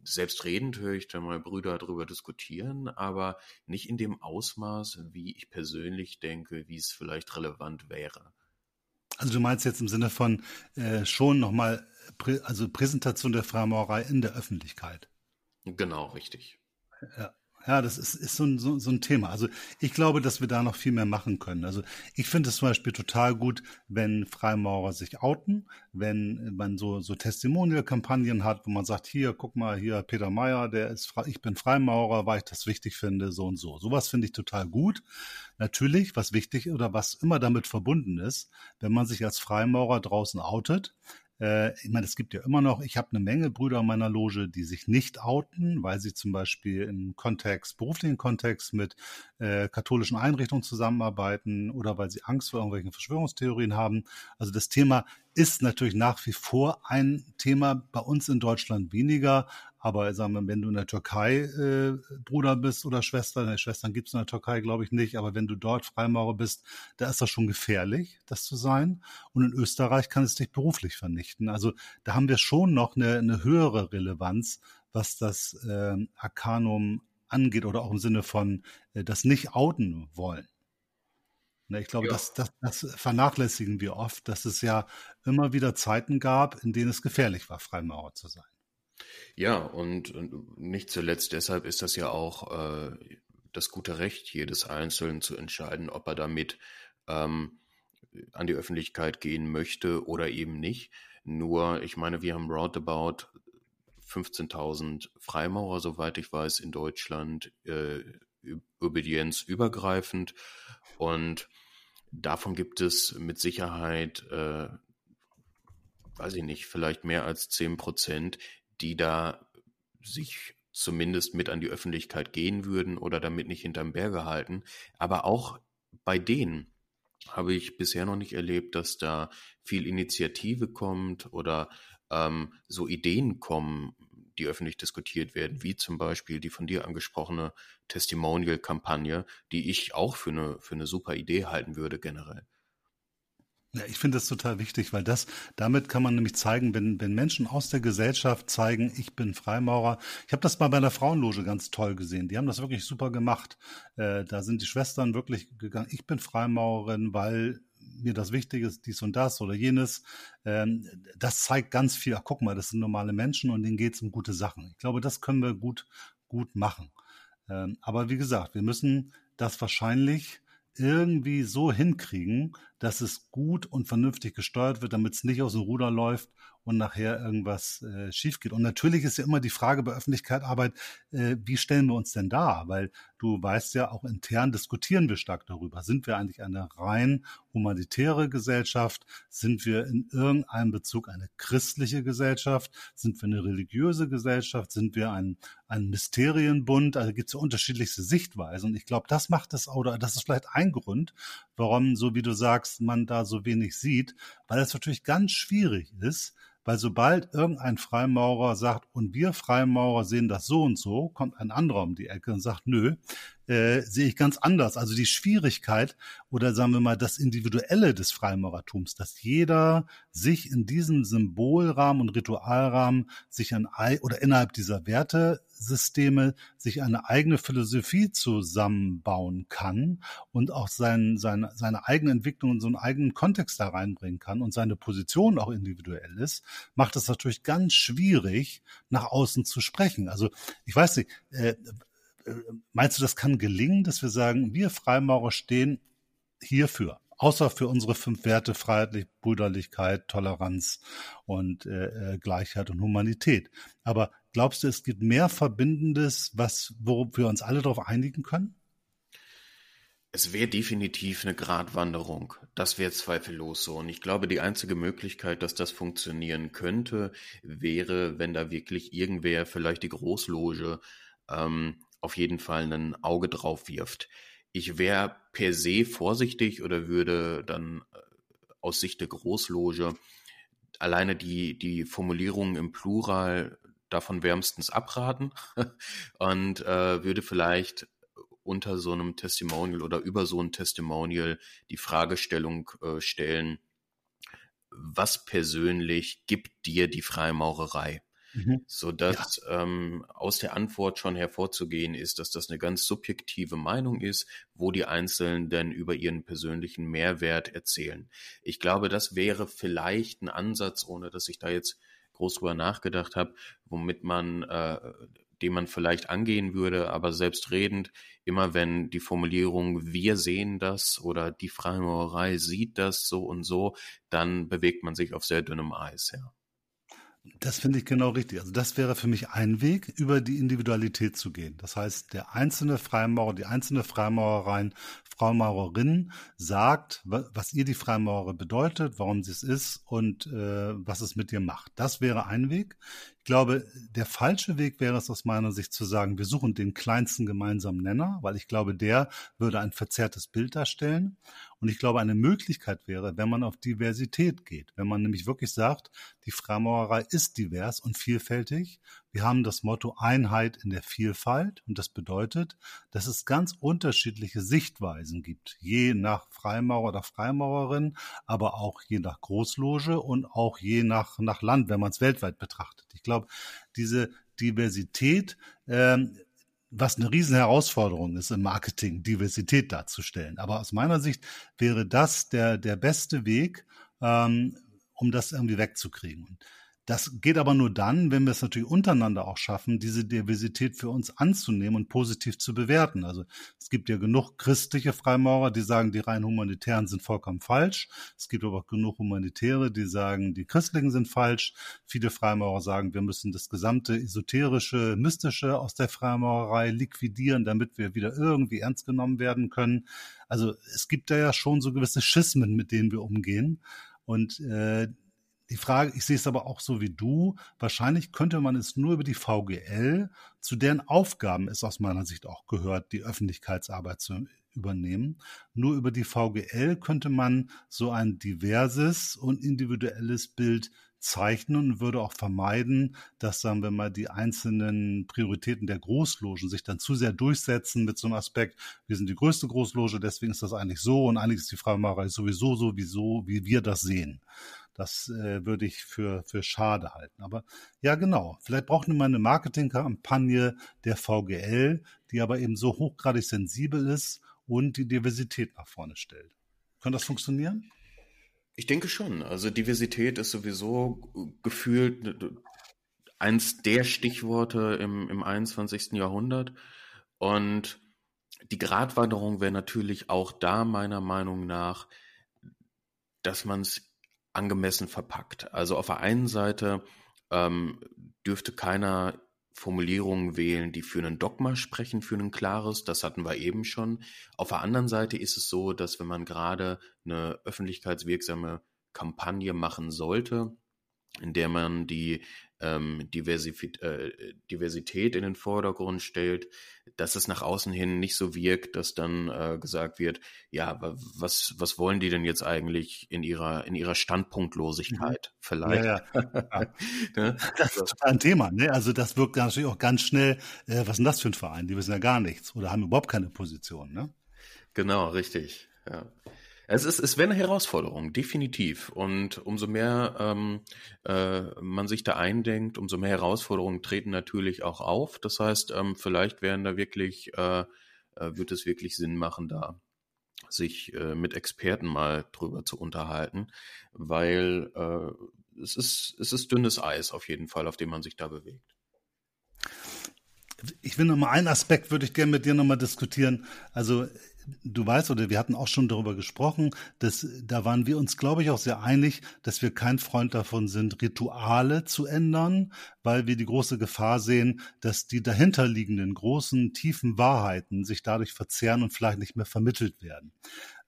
Speaker 2: selbstredend höre ich da mal Brüder darüber diskutieren, aber nicht in dem Ausmaß, wie ich persönlich denke, wie es vielleicht relevant wäre.
Speaker 1: Also du meinst jetzt im Sinne von äh, schon nochmal, prä also Präsentation der Freimaurerei in der Öffentlichkeit.
Speaker 2: Genau, richtig.
Speaker 1: Ja. Ja, das ist, ist so, ein, so, so ein Thema. Also ich glaube, dass wir da noch viel mehr machen können. Also ich finde es zum Beispiel total gut, wenn Freimaurer sich outen, wenn man so, so Testimonial-Kampagnen hat, wo man sagt, hier, guck mal, hier Peter Meyer, der ist, ich bin Freimaurer, weil ich das wichtig finde, so und so. Sowas finde ich total gut. Natürlich, was wichtig oder was immer damit verbunden ist, wenn man sich als Freimaurer draußen outet, äh, ich meine, es gibt ja immer noch, ich habe eine Menge Brüder in meiner Loge, die sich nicht outen, weil sie zum Beispiel im Kontext, beruflichen Kontext mit äh, katholischen Einrichtungen zusammenarbeiten oder weil sie Angst vor irgendwelchen Verschwörungstheorien haben. Also das Thema ist natürlich nach wie vor ein Thema bei uns in Deutschland weniger, aber sagen wir, wenn du in der Türkei äh, Bruder bist oder Schwester, ne, Schwestern gibt es in der Türkei, glaube ich nicht, aber wenn du dort Freimaurer bist, da ist das schon gefährlich, das zu sein. Und in Österreich kann es dich beruflich vernichten. Also da haben wir schon noch eine, eine höhere Relevanz, was das äh, Arkanum angeht oder auch im Sinne von äh, das nicht outen wollen. Ne, ich glaube, ja. das, das, das vernachlässigen wir oft, dass es ja immer wieder Zeiten gab, in denen es gefährlich war, Freimaurer zu sein.
Speaker 2: Ja, und, nicht zuletzt deshalb ist das ja auch äh, das gute Recht jedes Einzelnen zu entscheiden, ob er damit ähm, an die Öffentlichkeit gehen möchte oder eben nicht. Nur, ich meine, wir haben roundabout 15.000 Freimaurer, soweit ich weiß, in Deutschland, äh, obedienzübergreifend. Und davon gibt es mit Sicherheit, äh, weiß ich nicht, vielleicht mehr als 10 Prozent, die da sich zumindest mit an die Öffentlichkeit gehen würden oder damit nicht hinterm Berge halten. Aber auch bei denen habe ich bisher noch nicht erlebt, dass da viel Initiative kommt oder ähm, so Ideen kommen, die öffentlich diskutiert werden, wie zum Beispiel die von dir angesprochene Testimonial-Kampagne, die ich auch für eine, für eine super Idee halten würde generell.
Speaker 1: Ja, ich finde das total wichtig, weil das, damit kann man nämlich zeigen, wenn, wenn Menschen aus der Gesellschaft zeigen, ich bin Freimaurer. Ich habe das mal bei der Frauenloge ganz toll gesehen. Die haben das wirklich super gemacht. Äh, da sind die Schwestern wirklich gegangen, ich bin Freimaurerin, weil mir das wichtig ist, dies und das oder jenes. Ähm, das zeigt ganz viel, ach guck mal, das sind normale Menschen und denen geht es um gute Sachen. Ich glaube, das können wir gut, gut machen. Ähm, aber wie gesagt, wir müssen das wahrscheinlich irgendwie so hinkriegen, dass es gut und vernünftig gesteuert wird, damit es nicht aus dem Ruder läuft und nachher irgendwas äh, schief geht. Und natürlich ist ja immer die Frage bei Öffentlichkeitsarbeit, äh, wie stellen wir uns denn da? Weil du weißt ja, auch intern diskutieren wir stark darüber. Sind wir eigentlich eine rein humanitäre Gesellschaft? Sind wir in irgendeinem Bezug eine christliche Gesellschaft? Sind wir eine religiöse Gesellschaft? Sind wir ein, ein Mysterienbund? Also gibt es ja unterschiedlichste Sichtweisen. Und ich glaube, das macht es, oder das ist vielleicht ein Grund, warum, so wie du sagst, man da so wenig sieht, weil es natürlich ganz schwierig ist, weil sobald irgendein Freimaurer sagt, und wir Freimaurer sehen das so und so, kommt ein anderer um die Ecke und sagt, nö, äh, sehe ich ganz anders. Also die Schwierigkeit oder sagen wir mal das Individuelle des Freimaurertums, dass jeder sich in diesem Symbolrahmen und Ritualrahmen sich ein oder innerhalb dieser Wertesysteme sich eine eigene Philosophie zusammenbauen kann und auch sein, sein, seine eigene Entwicklung in so einen eigenen Kontext da reinbringen kann und seine Position auch individuell ist, macht es natürlich ganz schwierig, nach außen zu sprechen. Also ich weiß nicht, äh, meinst du, das kann gelingen, dass wir sagen, wir Freimaurer stehen hierfür, außer für unsere fünf Werte Freiheit, Brüderlichkeit, Toleranz und äh, äh, Gleichheit und Humanität. Aber glaubst du, es gibt mehr Verbindendes, was, worüber wir uns alle darauf einigen können?
Speaker 2: Es wäre definitiv eine Gratwanderung. Das wäre zweifellos so. Und ich glaube, die einzige Möglichkeit, dass das funktionieren könnte, wäre, wenn da wirklich irgendwer, vielleicht die Großloge, ähm, auf jeden Fall ein Auge drauf wirft. Ich wäre per se vorsichtig oder würde dann äh, aus Sicht der Großloge alleine die, die Formulierung im Plural davon wärmstens abraten und äh, würde vielleicht unter so einem Testimonial oder über so ein Testimonial die Fragestellung äh, stellen, was persönlich gibt dir die Freimaurerei? Mhm. So dass ja. ähm, aus der Antwort schon hervorzugehen ist, dass das eine ganz subjektive Meinung ist, wo die Einzelnen denn über ihren persönlichen Mehrwert erzählen. Ich glaube, das wäre vielleicht ein Ansatz, ohne dass ich da jetzt groß drüber nachgedacht habe, womit man äh, den man vielleicht angehen würde, aber selbstredend, immer wenn die Formulierung wir sehen das oder die Freimaurerei sieht das so und so, dann bewegt man sich auf sehr dünnem Eis, ja.
Speaker 1: Das finde ich genau richtig. Also das wäre für mich ein Weg, über die Individualität zu gehen. Das heißt, der einzelne Freimaurer, die einzelne Freimaurerein, Freimaurerin sagt, was ihr die Freimaurer bedeutet, warum sie es ist und äh, was es mit ihr macht. Das wäre ein Weg. Ich glaube, der falsche Weg wäre es aus meiner Sicht zu sagen, wir suchen den kleinsten gemeinsamen Nenner, weil ich glaube, der würde ein verzerrtes Bild darstellen. Und ich glaube, eine Möglichkeit wäre, wenn man auf Diversität geht, wenn man nämlich wirklich sagt, die Freimaurerei ist divers und vielfältig. Wir haben das Motto Einheit in der Vielfalt und das bedeutet, dass es ganz unterschiedliche Sichtweisen gibt, je nach Freimaurer oder Freimaurerin, aber auch je nach Großloge und auch je nach, nach Land, wenn man es weltweit betrachtet. Ich glaube, diese Diversität ähm, was eine riesen Herausforderung ist im Marketing, Diversität darzustellen. Aber aus meiner Sicht wäre das der, der beste Weg, ähm, um das irgendwie wegzukriegen. Das geht aber nur dann, wenn wir es natürlich untereinander auch schaffen, diese Diversität für uns anzunehmen und positiv zu bewerten. Also es gibt ja genug christliche Freimaurer, die sagen, die rein humanitären sind vollkommen falsch. Es gibt aber auch genug Humanitäre, die sagen, die christlichen sind falsch. Viele Freimaurer sagen, wir müssen das gesamte esoterische, mystische aus der Freimaurerei liquidieren, damit wir wieder irgendwie ernst genommen werden können. Also es gibt da ja schon so gewisse Schismen, mit denen wir umgehen. Und äh, die Frage, ich sehe es aber auch so wie du, wahrscheinlich könnte man es nur über die VGL, zu deren Aufgaben es aus meiner Sicht auch gehört, die Öffentlichkeitsarbeit zu übernehmen. Nur über die VGL könnte man so ein diverses und individuelles Bild zeichnen und würde auch vermeiden, dass, sagen wir mal, die einzelnen Prioritäten der Großlogen sich dann zu sehr durchsetzen mit so einem Aspekt, wir sind die größte Großloge, deswegen ist das eigentlich so und eigentlich ist die Freimaurerei sowieso so, wie so, wie wir das sehen. Das äh, würde ich für, für schade halten. Aber ja, genau. Vielleicht braucht man eine Marketingkampagne der VGL, die aber eben so hochgradig sensibel ist und die Diversität nach vorne stellt. Kann das funktionieren?
Speaker 2: Ich denke schon. Also Diversität ist sowieso gefühlt eins der Stichworte im, im 21. Jahrhundert. Und die Gratwanderung wäre natürlich auch da meiner Meinung nach, dass man es angemessen verpackt. Also auf der einen Seite ähm, dürfte keiner Formulierungen wählen, die für einen Dogma sprechen, für ein klares. Das hatten wir eben schon. Auf der anderen Seite ist es so, dass wenn man gerade eine öffentlichkeitswirksame Kampagne machen sollte, in der man die ähm, Diversität, äh, Diversität in den Vordergrund stellt, dass es nach außen hin nicht so wirkt, dass dann äh, gesagt wird, ja, was, was wollen die denn jetzt eigentlich in ihrer, in ihrer Standpunktlosigkeit mhm. vielleicht? Ja, ja.
Speaker 1: ne? Das ist total ein Thema, ne? Also das wirkt natürlich auch ganz schnell, äh, was ist denn das für ein Verein? Die wissen ja gar nichts oder haben überhaupt keine Position, ne?
Speaker 2: Genau, richtig. Ja. Es, ist, es wäre eine Herausforderung, definitiv. Und umso mehr ähm, äh, man sich da eindenkt, umso mehr Herausforderungen treten natürlich auch auf. Das heißt, ähm, vielleicht werden da wirklich, äh, äh, wird es wirklich Sinn machen, da sich äh, mit Experten mal drüber zu unterhalten, weil äh, es, ist, es ist dünnes Eis auf jeden Fall, auf dem man sich da bewegt.
Speaker 1: Ich will noch mal einen Aspekt, würde ich gerne mit dir noch mal diskutieren. Also du weißt, oder wir hatten auch schon darüber gesprochen, dass da waren wir uns, glaube ich, auch sehr einig, dass wir kein Freund davon sind, Rituale zu ändern, weil wir die große Gefahr sehen, dass die dahinterliegenden großen, tiefen Wahrheiten sich dadurch verzehren und vielleicht nicht mehr vermittelt werden.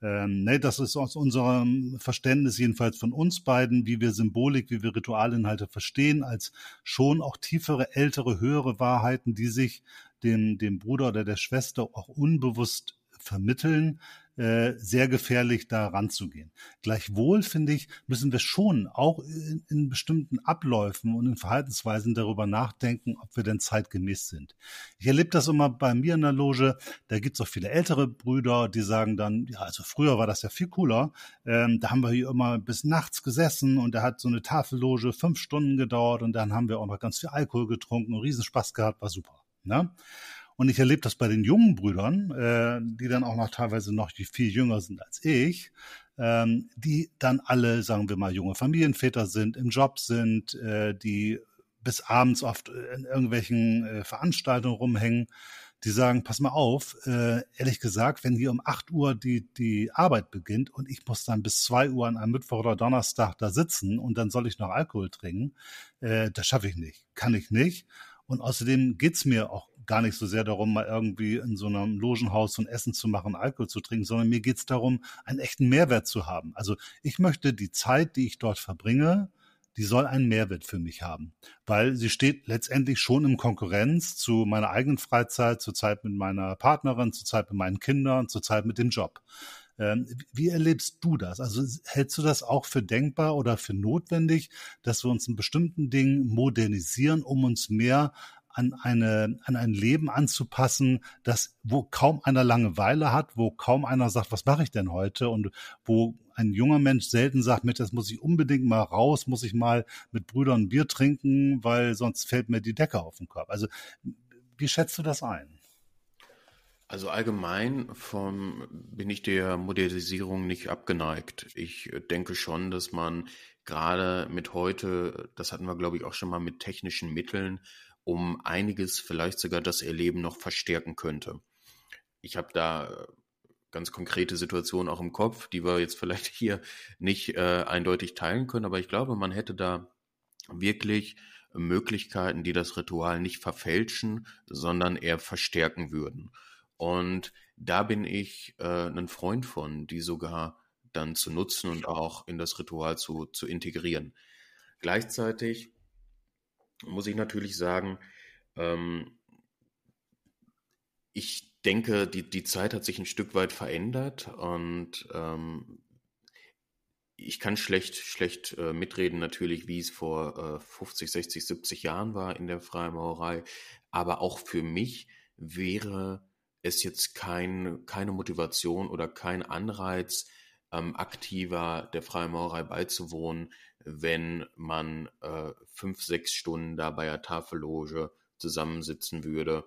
Speaker 1: Ähm, ne, das ist aus unserem Verständnis jedenfalls von uns beiden, wie wir Symbolik, wie wir Ritualinhalte verstehen, als schon auch tiefere, ältere, höhere Wahrheiten, die sich dem, dem Bruder oder der Schwester auch unbewusst vermitteln, äh, sehr gefährlich da ranzugehen. Gleichwohl, finde ich, müssen wir schon auch in, in, bestimmten Abläufen und in Verhaltensweisen darüber nachdenken, ob wir denn zeitgemäß sind. Ich erlebe das immer bei mir in der Loge, da gibt es auch viele ältere Brüder, die sagen dann, ja, also früher war das ja viel cooler, ähm, da haben wir hier immer bis nachts gesessen und da hat so eine Tafelloge fünf Stunden gedauert und dann haben wir auch noch ganz viel Alkohol getrunken und Riesenspaß gehabt, war super. Ne? Und ich erlebe das bei den jungen Brüdern, äh, die dann auch noch teilweise noch viel jünger sind als ich, ähm, die dann alle, sagen wir mal, junge Familienväter sind, im Job sind, äh, die bis abends oft in irgendwelchen äh, Veranstaltungen rumhängen, die sagen, pass mal auf, äh, ehrlich gesagt, wenn hier um acht Uhr die, die Arbeit beginnt und ich muss dann bis zwei Uhr an einem Mittwoch oder Donnerstag da sitzen und dann soll ich noch Alkohol trinken, äh, das schaffe ich nicht, kann ich nicht. Und außerdem geht's mir auch gar nicht so sehr darum, mal irgendwie in so einem Logenhaus so ein Essen zu machen, Alkohol zu trinken, sondern mir geht's darum, einen echten Mehrwert zu haben. Also ich möchte die Zeit, die ich dort verbringe, die soll einen Mehrwert für mich haben, weil sie steht letztendlich schon in Konkurrenz zu meiner eigenen Freizeit, zur Zeit mit meiner Partnerin, zur Zeit mit meinen Kindern, zur Zeit mit dem Job. Ähm, wie erlebst du das? Also hältst du das auch für denkbar oder für notwendig, dass wir uns in bestimmten Dingen modernisieren, um uns mehr an eine, an ein Leben anzupassen, das, wo kaum einer Langeweile hat, wo kaum einer sagt, was mache ich denn heute? Und wo ein junger Mensch selten sagt, mit, das muss ich unbedingt mal raus, muss ich mal mit Brüdern ein Bier trinken, weil sonst fällt mir die Decke auf den Kopf. Also, wie schätzt du das ein?
Speaker 2: Also allgemein vom, bin ich der Modernisierung nicht abgeneigt. Ich denke schon, dass man gerade mit heute, das hatten wir glaube ich auch schon mal mit technischen Mitteln, um einiges, vielleicht sogar das Erleben noch verstärken könnte. Ich habe da ganz konkrete Situationen auch im Kopf, die wir jetzt vielleicht hier nicht äh, eindeutig teilen können, aber ich glaube, man hätte da wirklich Möglichkeiten, die das Ritual nicht verfälschen, sondern eher verstärken würden. Und da bin ich äh, ein Freund von, die sogar dann zu nutzen und auch in das Ritual zu, zu integrieren. Gleichzeitig muss ich natürlich sagen, ähm, ich denke, die, die Zeit hat sich ein Stück weit verändert und ähm, ich kann schlecht, schlecht äh, mitreden natürlich, wie es vor äh, 50, 60, 70 Jahren war in der Freimaurerei. Aber auch für mich wäre es jetzt kein, keine Motivation oder kein Anreiz, ähm, aktiver der Freimaurerei beizuwohnen, wenn man äh, fünf, sechs Stunden da bei der Tafelloge zusammensitzen würde,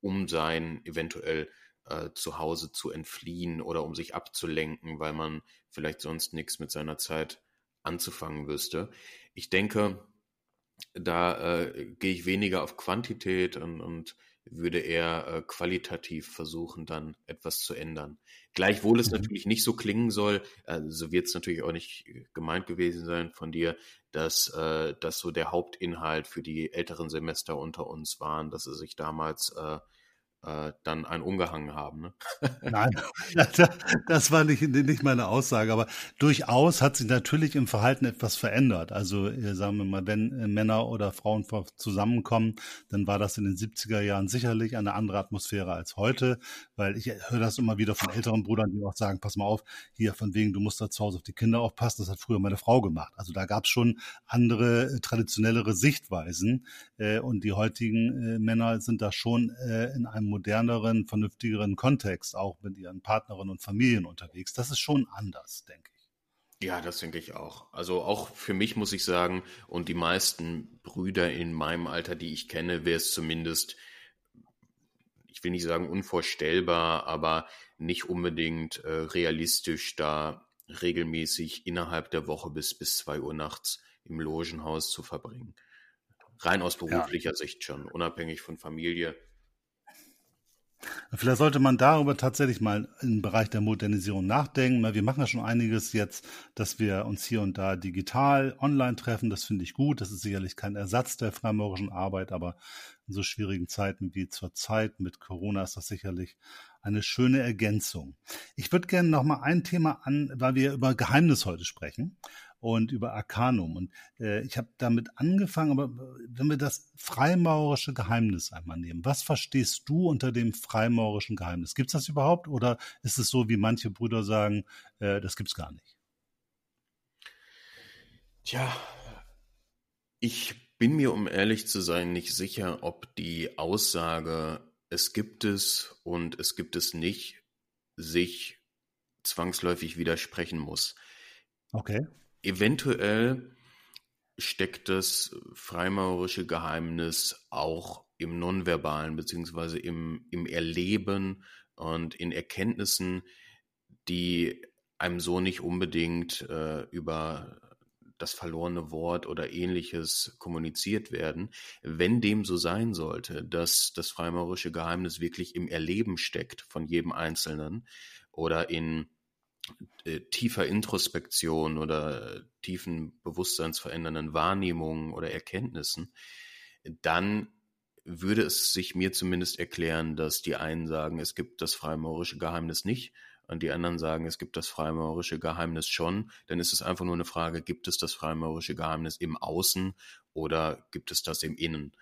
Speaker 2: um sein eventuell äh, zu Hause zu entfliehen oder um sich abzulenken, weil man vielleicht sonst nichts mit seiner Zeit anzufangen wüsste. Ich denke, da äh, gehe ich weniger auf Quantität und, und würde er äh, qualitativ versuchen, dann etwas zu ändern. Gleichwohl es mhm. natürlich nicht so klingen soll, also so wird es natürlich auch nicht gemeint gewesen sein von dir, dass äh, das so der Hauptinhalt für die älteren Semester unter uns waren, dass sie sich damals äh, äh, dann ein umgehangen haben. Ne?
Speaker 1: Nein, das war nicht, nicht meine Aussage, aber durchaus hat sich natürlich im Verhalten etwas verändert. Also äh, sagen wir mal, wenn äh, Männer oder Frauen zusammenkommen, dann war das in den 70er Jahren sicherlich eine andere Atmosphäre als heute, weil ich höre das immer wieder von älteren Brüdern, die auch sagen, pass mal auf, hier von wegen, du musst da zu Hause auf die Kinder aufpassen, das hat früher meine Frau gemacht. Also da gab es schon andere, äh, traditionellere Sichtweisen äh, und die heutigen äh, Männer sind da schon äh, in einem moderneren, vernünftigeren Kontext, auch mit ihren Partnerinnen und Familien unterwegs. Das ist schon anders, denke ich.
Speaker 2: Ja, das denke ich auch. Also auch für mich muss ich sagen, und die meisten Brüder in meinem Alter, die ich kenne, wäre es zumindest, ich will nicht sagen unvorstellbar, aber nicht unbedingt äh, realistisch, da regelmäßig innerhalb der Woche bis bis zwei Uhr nachts im Logenhaus zu verbringen. Rein aus beruflicher ja. Sicht schon, unabhängig von Familie.
Speaker 1: Vielleicht sollte man darüber tatsächlich mal im Bereich der Modernisierung nachdenken. Wir machen ja schon einiges jetzt, dass wir uns hier und da digital online treffen. Das finde ich gut. Das ist sicherlich kein Ersatz der freimaurischen Arbeit, aber in so schwierigen Zeiten wie zur Zeit mit Corona ist das sicherlich eine schöne Ergänzung. Ich würde gerne noch mal ein Thema an, weil wir über Geheimnis heute sprechen und über Arcanum. Und äh, ich habe damit angefangen, aber wenn wir das freimaurische Geheimnis einmal nehmen, was verstehst du unter dem freimaurischen Geheimnis? Gibt es das überhaupt oder ist es so, wie manche Brüder sagen, äh, das es gar nicht?
Speaker 2: Tja, ich bin mir, um ehrlich zu sein, nicht sicher, ob die Aussage, es gibt es und es gibt es nicht, sich zwangsläufig widersprechen muss.
Speaker 1: Okay.
Speaker 2: Eventuell steckt das freimaurerische Geheimnis auch im Nonverbalen beziehungsweise im, im Erleben und in Erkenntnissen, die einem so nicht unbedingt äh, über das verlorene Wort oder ähnliches kommuniziert werden. Wenn dem so sein sollte, dass das freimaurerische Geheimnis wirklich im Erleben steckt von jedem Einzelnen oder in tiefer Introspektion oder tiefen bewusstseinsverändernden Wahrnehmungen oder Erkenntnissen, dann würde es sich mir zumindest erklären, dass die einen sagen, es gibt das freimaurische Geheimnis nicht und die anderen sagen, es gibt das freimaurische Geheimnis schon, dann ist es einfach nur eine Frage, gibt es das freimaurische Geheimnis im Außen oder gibt es das im Innen?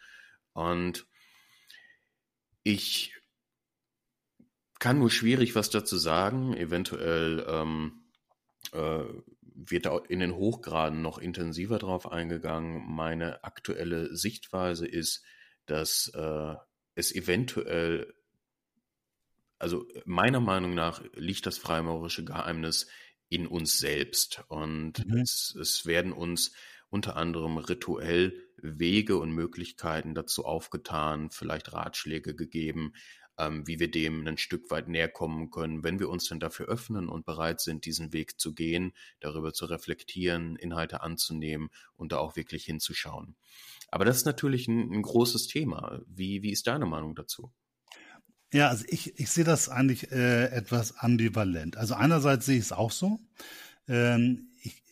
Speaker 2: Und ich kann nur schwierig was dazu sagen. Eventuell ähm, äh, wird da in den Hochgraden noch intensiver drauf eingegangen. Meine aktuelle Sichtweise ist, dass äh, es eventuell, also meiner Meinung nach liegt das freimaurische Geheimnis in uns selbst und mhm. es, es werden uns unter anderem rituell Wege und Möglichkeiten dazu aufgetan, vielleicht Ratschläge gegeben, ähm, wie wir dem ein Stück weit näher kommen können, wenn wir uns dann dafür öffnen und bereit sind, diesen Weg zu gehen, darüber zu reflektieren, Inhalte anzunehmen und da auch wirklich hinzuschauen. Aber das ist natürlich ein, ein großes Thema. Wie, wie ist deine Meinung dazu?
Speaker 1: Ja, also ich, ich sehe das eigentlich äh, etwas ambivalent. Also einerseits sehe ich es auch so. Ähm, ich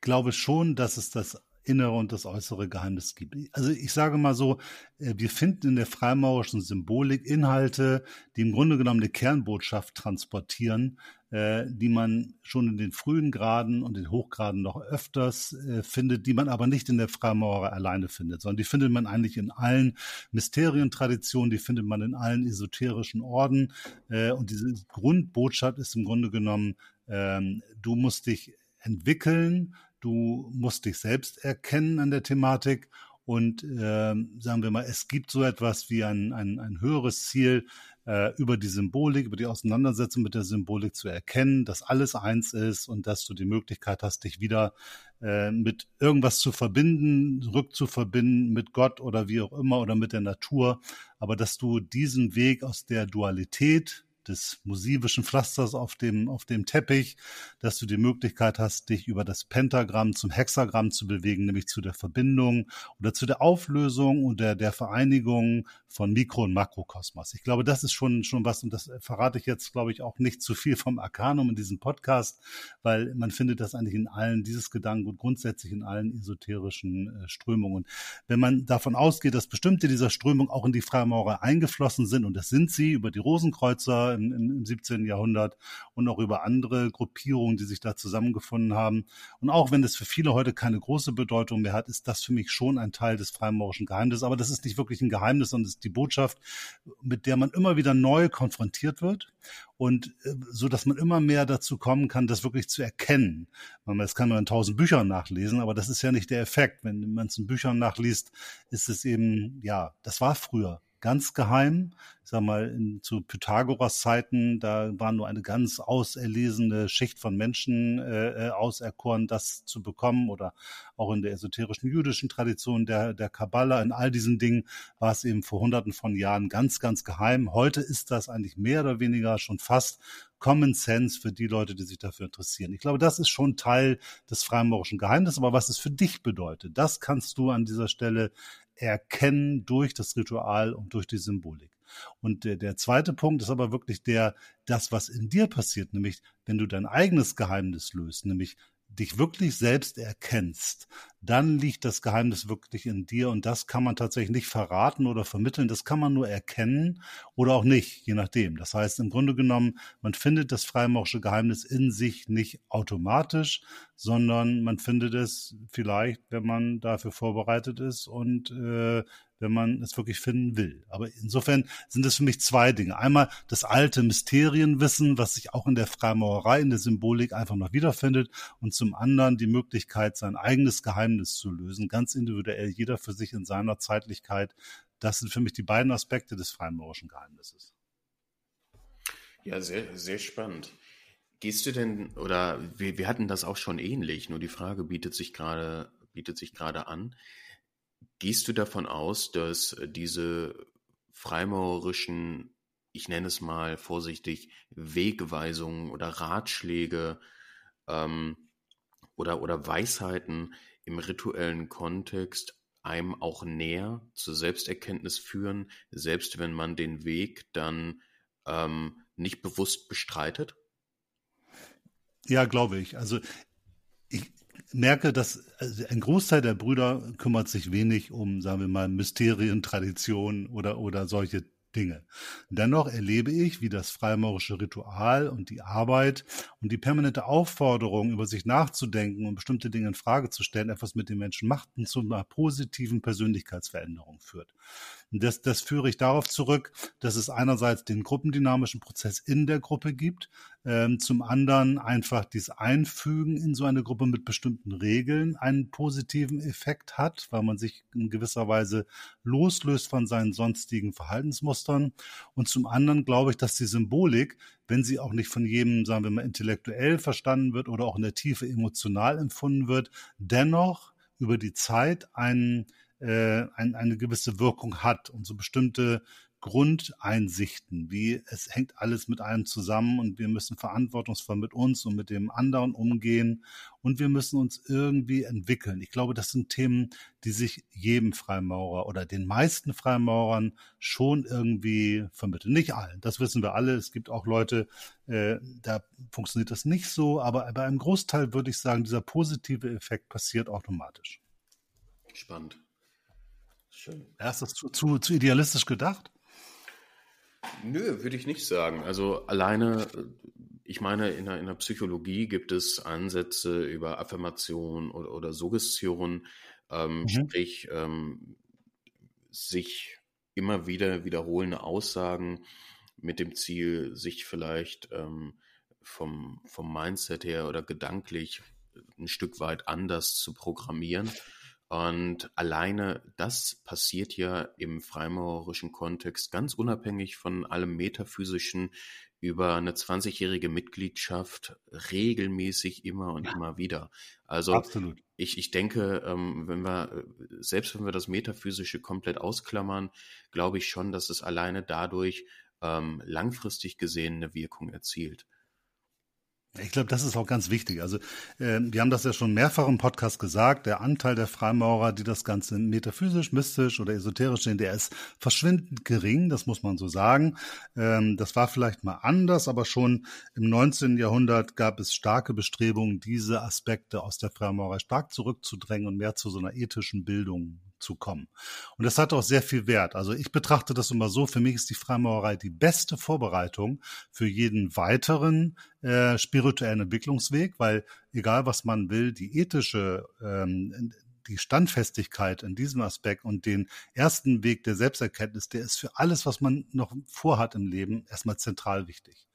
Speaker 1: glaube schon, dass es das innere und das äußere Geheimnis gibt. Also ich sage mal so, äh, wir finden in der freimaurischen Symbolik Inhalte, die im Grunde genommen eine Kernbotschaft transportieren, äh, die man schon in den frühen Graden und den Hochgraden noch öfters äh, findet, die man aber nicht in der Freimaurer alleine findet, sondern die findet man eigentlich in allen Mysterientraditionen, die findet man in allen esoterischen Orden. Und diese Grundbotschaft ist im Grunde genommen, ähm, du musst dich entwickeln, du musst dich selbst erkennen an der Thematik und äh, sagen wir mal, es gibt so etwas wie ein, ein, ein höheres Ziel, äh, über die Symbolik, über die Auseinandersetzung mit der Symbolik zu erkennen, dass alles eins ist und dass du die Möglichkeit hast, dich wieder äh, mit irgendwas zu verbinden, rückzuverbinden mit Gott oder wie auch immer oder mit der Natur, aber dass du diesen Weg aus der Dualität des musivischen Pflasters auf dem, auf dem Teppich, dass du die Möglichkeit hast, dich über das Pentagramm zum Hexagramm zu bewegen, nämlich zu der Verbindung oder zu der Auflösung und der, der Vereinigung von Mikro- und Makrokosmos. Ich glaube, das ist schon, schon was, und das verrate ich jetzt, glaube ich, auch nicht zu viel vom Arkanum in diesem Podcast, weil man findet das eigentlich in allen, dieses Gedanken und grundsätzlich in allen esoterischen äh, Strömungen. Wenn man davon ausgeht, dass bestimmte dieser Strömungen auch in die Freimaurer eingeflossen sind, und das sind sie über die Rosenkreuzer im, im 17. Jahrhundert und auch über andere Gruppierungen, die sich da zusammengefunden haben. Und auch wenn das für viele heute keine große Bedeutung mehr hat, ist das für mich schon ein Teil des freimaurischen Geheimnisses. Aber das ist nicht wirklich ein Geheimnis, sondern es ist die Botschaft, mit der man immer wieder neu konfrontiert wird und äh, so, dass man immer mehr dazu kommen kann, das wirklich zu erkennen. Das kann man in tausend Büchern nachlesen, aber das ist ja nicht der Effekt. Wenn man es in Büchern nachliest, ist es eben, ja, das war früher ganz geheim. Ich sag mal, in, zu Pythagoras Zeiten, da war nur eine ganz auserlesene Schicht von Menschen äh, äh, auserkoren, das zu bekommen. Oder auch in der esoterischen jüdischen Tradition der, der Kabbala, in all diesen Dingen war es eben vor hunderten von Jahren ganz, ganz geheim. Heute ist das eigentlich mehr oder weniger schon fast Common Sense für die Leute, die sich dafür interessieren. Ich glaube, das ist schon Teil des freimaurischen Geheimnisses. Aber was es für dich bedeutet, das kannst du an dieser Stelle erkennen durch das Ritual und durch die Symbolik. Und der, der zweite Punkt ist aber wirklich der, das, was in dir passiert, nämlich wenn du dein eigenes Geheimnis löst, nämlich dich wirklich selbst erkennst, dann liegt das Geheimnis wirklich in dir und das kann man tatsächlich nicht verraten oder vermitteln, das kann man nur erkennen oder auch nicht, je nachdem. Das heißt, im Grunde genommen, man findet das freimaurische Geheimnis in sich nicht automatisch, sondern man findet es vielleicht, wenn man dafür vorbereitet ist und äh, wenn man es wirklich finden will. Aber insofern sind es für mich zwei Dinge. Einmal das alte Mysterienwissen, was sich auch in der Freimaurerei, in der Symbolik einfach noch wiederfindet. Und zum anderen die Möglichkeit, sein eigenes Geheimnis zu lösen, ganz individuell, jeder für sich in seiner Zeitlichkeit. Das sind für mich die beiden Aspekte des freimaurischen Geheimnisses.
Speaker 2: Ja, sehr, sehr spannend. Gehst du denn, oder wir, wir hatten das auch schon ähnlich, nur die Frage bietet sich gerade, bietet sich gerade an. Gehst du davon aus, dass äh, diese freimaurerischen, ich nenne es mal vorsichtig, Wegweisungen oder Ratschläge ähm, oder, oder Weisheiten im rituellen Kontext einem auch näher zur Selbsterkenntnis führen, selbst wenn man den Weg dann ähm, nicht bewusst bestreitet?
Speaker 1: Ja, glaube ich. Also ich, merke, dass also ein Großteil der Brüder kümmert sich wenig um, sagen wir mal, Mysterien, Traditionen oder, oder solche Dinge. Dennoch erlebe ich, wie das freimaurische Ritual und die Arbeit und die permanente Aufforderung, über sich nachzudenken und bestimmte Dinge in Frage zu stellen, etwas mit den Menschen macht und zu einer positiven Persönlichkeitsveränderung führt. Das, das führe ich darauf zurück, dass es einerseits den gruppendynamischen Prozess in der Gruppe gibt, ähm, zum anderen einfach dieses Einfügen in so eine Gruppe mit bestimmten Regeln einen positiven Effekt hat, weil man sich in gewisser Weise loslöst von seinen sonstigen Verhaltensmustern. Und zum anderen glaube ich, dass die Symbolik, wenn sie auch nicht von jedem, sagen wir mal, intellektuell verstanden wird oder auch in der Tiefe emotional empfunden wird, dennoch über die Zeit einen äh, ein, eine gewisse Wirkung hat und so bestimmte Grundeinsichten, wie es hängt alles mit einem zusammen und wir müssen verantwortungsvoll mit uns und mit dem anderen umgehen und wir müssen uns irgendwie entwickeln. Ich glaube, das sind Themen, die sich jedem Freimaurer oder den meisten Freimaurern schon irgendwie vermitteln. Nicht allen, das wissen wir alle. Es gibt auch Leute, äh, da funktioniert das nicht so, aber bei einem Großteil würde ich sagen, dieser positive Effekt passiert automatisch.
Speaker 2: Spannend.
Speaker 1: Schön. Hast du das zu, zu, zu idealistisch gedacht?
Speaker 2: Nö, würde ich nicht sagen. Also alleine, ich meine, in der, in der Psychologie gibt es Ansätze über Affirmation oder, oder Suggestion, ähm, mhm. sprich ähm, sich immer wieder wiederholende Aussagen mit dem Ziel, sich vielleicht ähm, vom, vom Mindset her oder gedanklich ein Stück weit anders zu programmieren. Und alleine das passiert ja im freimaurerischen Kontext ganz unabhängig von allem Metaphysischen über eine 20-jährige Mitgliedschaft regelmäßig immer und ja. immer wieder. Also Absolut. Ich, ich denke, ähm, wenn wir, selbst wenn wir das Metaphysische komplett ausklammern, glaube ich schon, dass es alleine dadurch ähm, langfristig gesehen eine Wirkung erzielt.
Speaker 1: Ich glaube, das ist auch ganz wichtig. Also äh, wir haben das ja schon mehrfach im Podcast gesagt, der Anteil der Freimaurer, die das Ganze metaphysisch, mystisch oder esoterisch sehen, der ist verschwindend gering, das muss man so sagen. Ähm, das war vielleicht mal anders, aber schon im 19. Jahrhundert gab es starke Bestrebungen, diese Aspekte aus der Freimaurerei stark zurückzudrängen und mehr zu so einer ethischen Bildung zu kommen. Und das hat auch sehr viel Wert. Also ich betrachte das immer so, für mich ist die Freimaurerei die beste Vorbereitung für jeden weiteren äh, spirituellen Entwicklungsweg, weil egal was man will, die ethische ähm, die Standfestigkeit in diesem Aspekt und den ersten Weg der Selbsterkenntnis, der ist für alles, was man noch vorhat im Leben, erstmal zentral wichtig.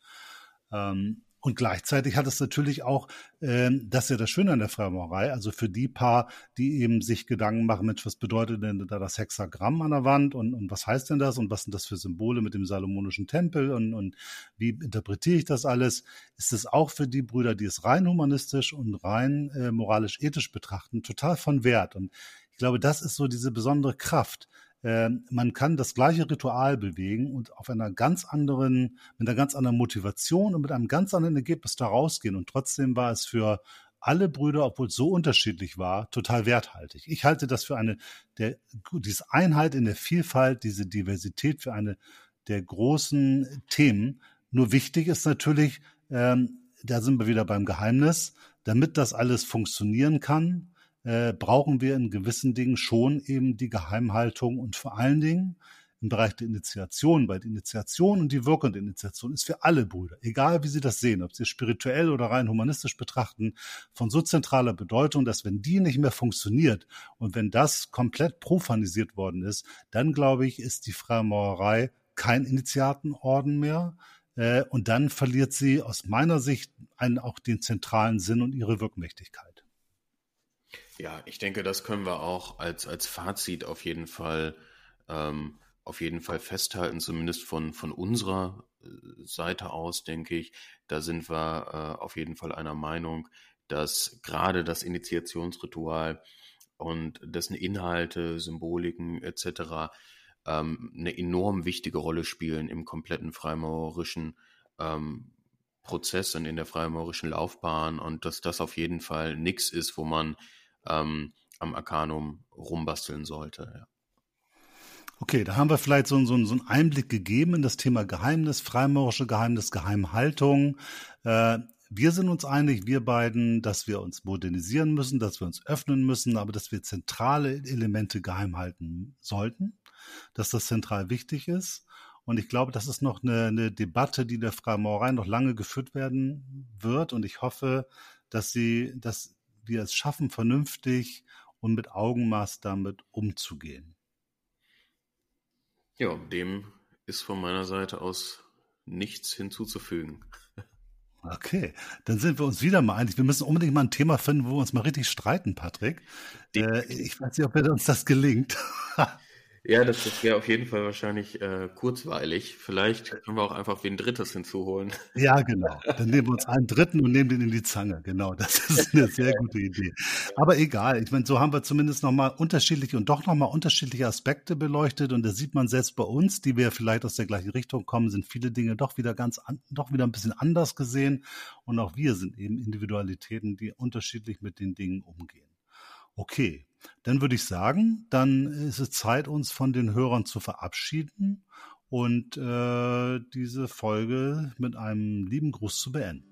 Speaker 1: Ähm, und gleichzeitig hat es natürlich auch, ähm, das ist ja das Schöne an der Freimaurerei, also für die Paar, die eben sich Gedanken machen, Mensch, was bedeutet denn da das Hexagramm an der Wand und, und was heißt denn das und was sind das für Symbole mit dem Salomonischen Tempel und, und wie interpretiere ich das alles, ist es auch für die Brüder, die es rein humanistisch und rein äh, moralisch-ethisch betrachten, total von Wert. Und ich glaube, das ist so diese besondere Kraft, ähm, man kann das gleiche Ritual bewegen und auf einer ganz anderen, mit einer ganz anderen Motivation und mit einem ganz anderen Ergebnis da rausgehen. Und trotzdem war es für alle Brüder, obwohl es so unterschiedlich war, total werthaltig. Ich halte das für eine der diese Einheit in der Vielfalt, diese Diversität für eine der großen Themen. Nur wichtig ist natürlich, ähm, da sind wir wieder beim Geheimnis, damit das alles funktionieren kann, äh, brauchen wir in gewissen Dingen schon eben die Geheimhaltung und vor allen Dingen im Bereich der Initiation, weil die Initiation und die wirkende Initiation ist für alle Brüder, egal wie sie das sehen, ob sie es spirituell oder rein humanistisch betrachten, von so zentraler Bedeutung, dass wenn die nicht mehr funktioniert und wenn das komplett profanisiert worden ist, dann glaube ich, ist die Freimaurerei kein Initiatenorden mehr, äh, und dann verliert sie aus meiner Sicht einen, auch den zentralen Sinn und ihre Wirkmächtigkeit.
Speaker 2: Ja, ich denke, das können wir auch als, als Fazit auf jeden Fall, ähm, auf jeden Fall festhalten, zumindest von, von unserer äh, Seite aus, denke ich. Da sind wir äh, auf jeden Fall einer Meinung, dass gerade das Initiationsritual und dessen Inhalte, Symboliken etc. Ähm, eine enorm wichtige Rolle spielen im kompletten freimaurerischen ähm, Prozess und in der freimaurerischen Laufbahn und dass das auf jeden Fall nichts ist, wo man ähm, am Arcanum rumbasteln sollte. Ja.
Speaker 1: Okay, da haben wir vielleicht so, so, so einen Einblick gegeben in das Thema Geheimnis, freimaurische Geheimnis, Geheimhaltung. Äh, wir sind uns einig, wir beiden, dass wir uns modernisieren müssen, dass wir uns öffnen müssen, aber dass wir zentrale Elemente geheim halten sollten, dass das zentral wichtig ist. Und ich glaube, das ist noch eine, eine Debatte, die der Freimaurerei noch lange geführt werden wird. Und ich hoffe, dass sie, dass wir es schaffen, vernünftig und mit Augenmaß damit umzugehen.
Speaker 2: Ja, dem ist von meiner Seite aus nichts hinzuzufügen.
Speaker 1: Okay, dann sind wir uns wieder mal einig. Wir müssen unbedingt mal ein Thema finden, wo wir uns mal richtig streiten, Patrick. Äh, ich weiß nicht, ob uns das gelingt.
Speaker 2: Ja, das, das wäre auf jeden Fall wahrscheinlich äh, kurzweilig. Vielleicht können wir auch einfach wen Drittes hinzuholen.
Speaker 1: Ja, genau. Dann nehmen wir uns einen Dritten und nehmen den in die Zange. Genau, das ist eine sehr gute Idee. Aber egal, ich meine, so haben wir zumindest nochmal unterschiedliche und doch nochmal unterschiedliche Aspekte beleuchtet. Und da sieht man selbst bei uns, die wir vielleicht aus der gleichen Richtung kommen, sind viele Dinge doch wieder ganz, an, doch wieder ein bisschen anders gesehen. Und auch wir sind eben Individualitäten, die unterschiedlich mit den Dingen umgehen. Okay, dann würde ich sagen, dann ist es Zeit, uns von den Hörern zu verabschieden und äh, diese Folge mit einem lieben Gruß zu beenden.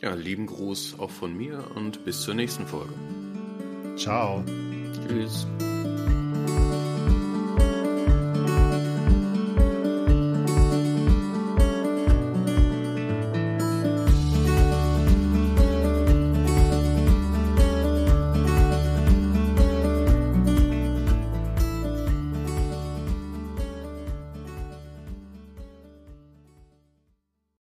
Speaker 2: Ja, lieben Gruß auch von mir und bis zur nächsten Folge.
Speaker 1: Ciao.
Speaker 2: Tschüss.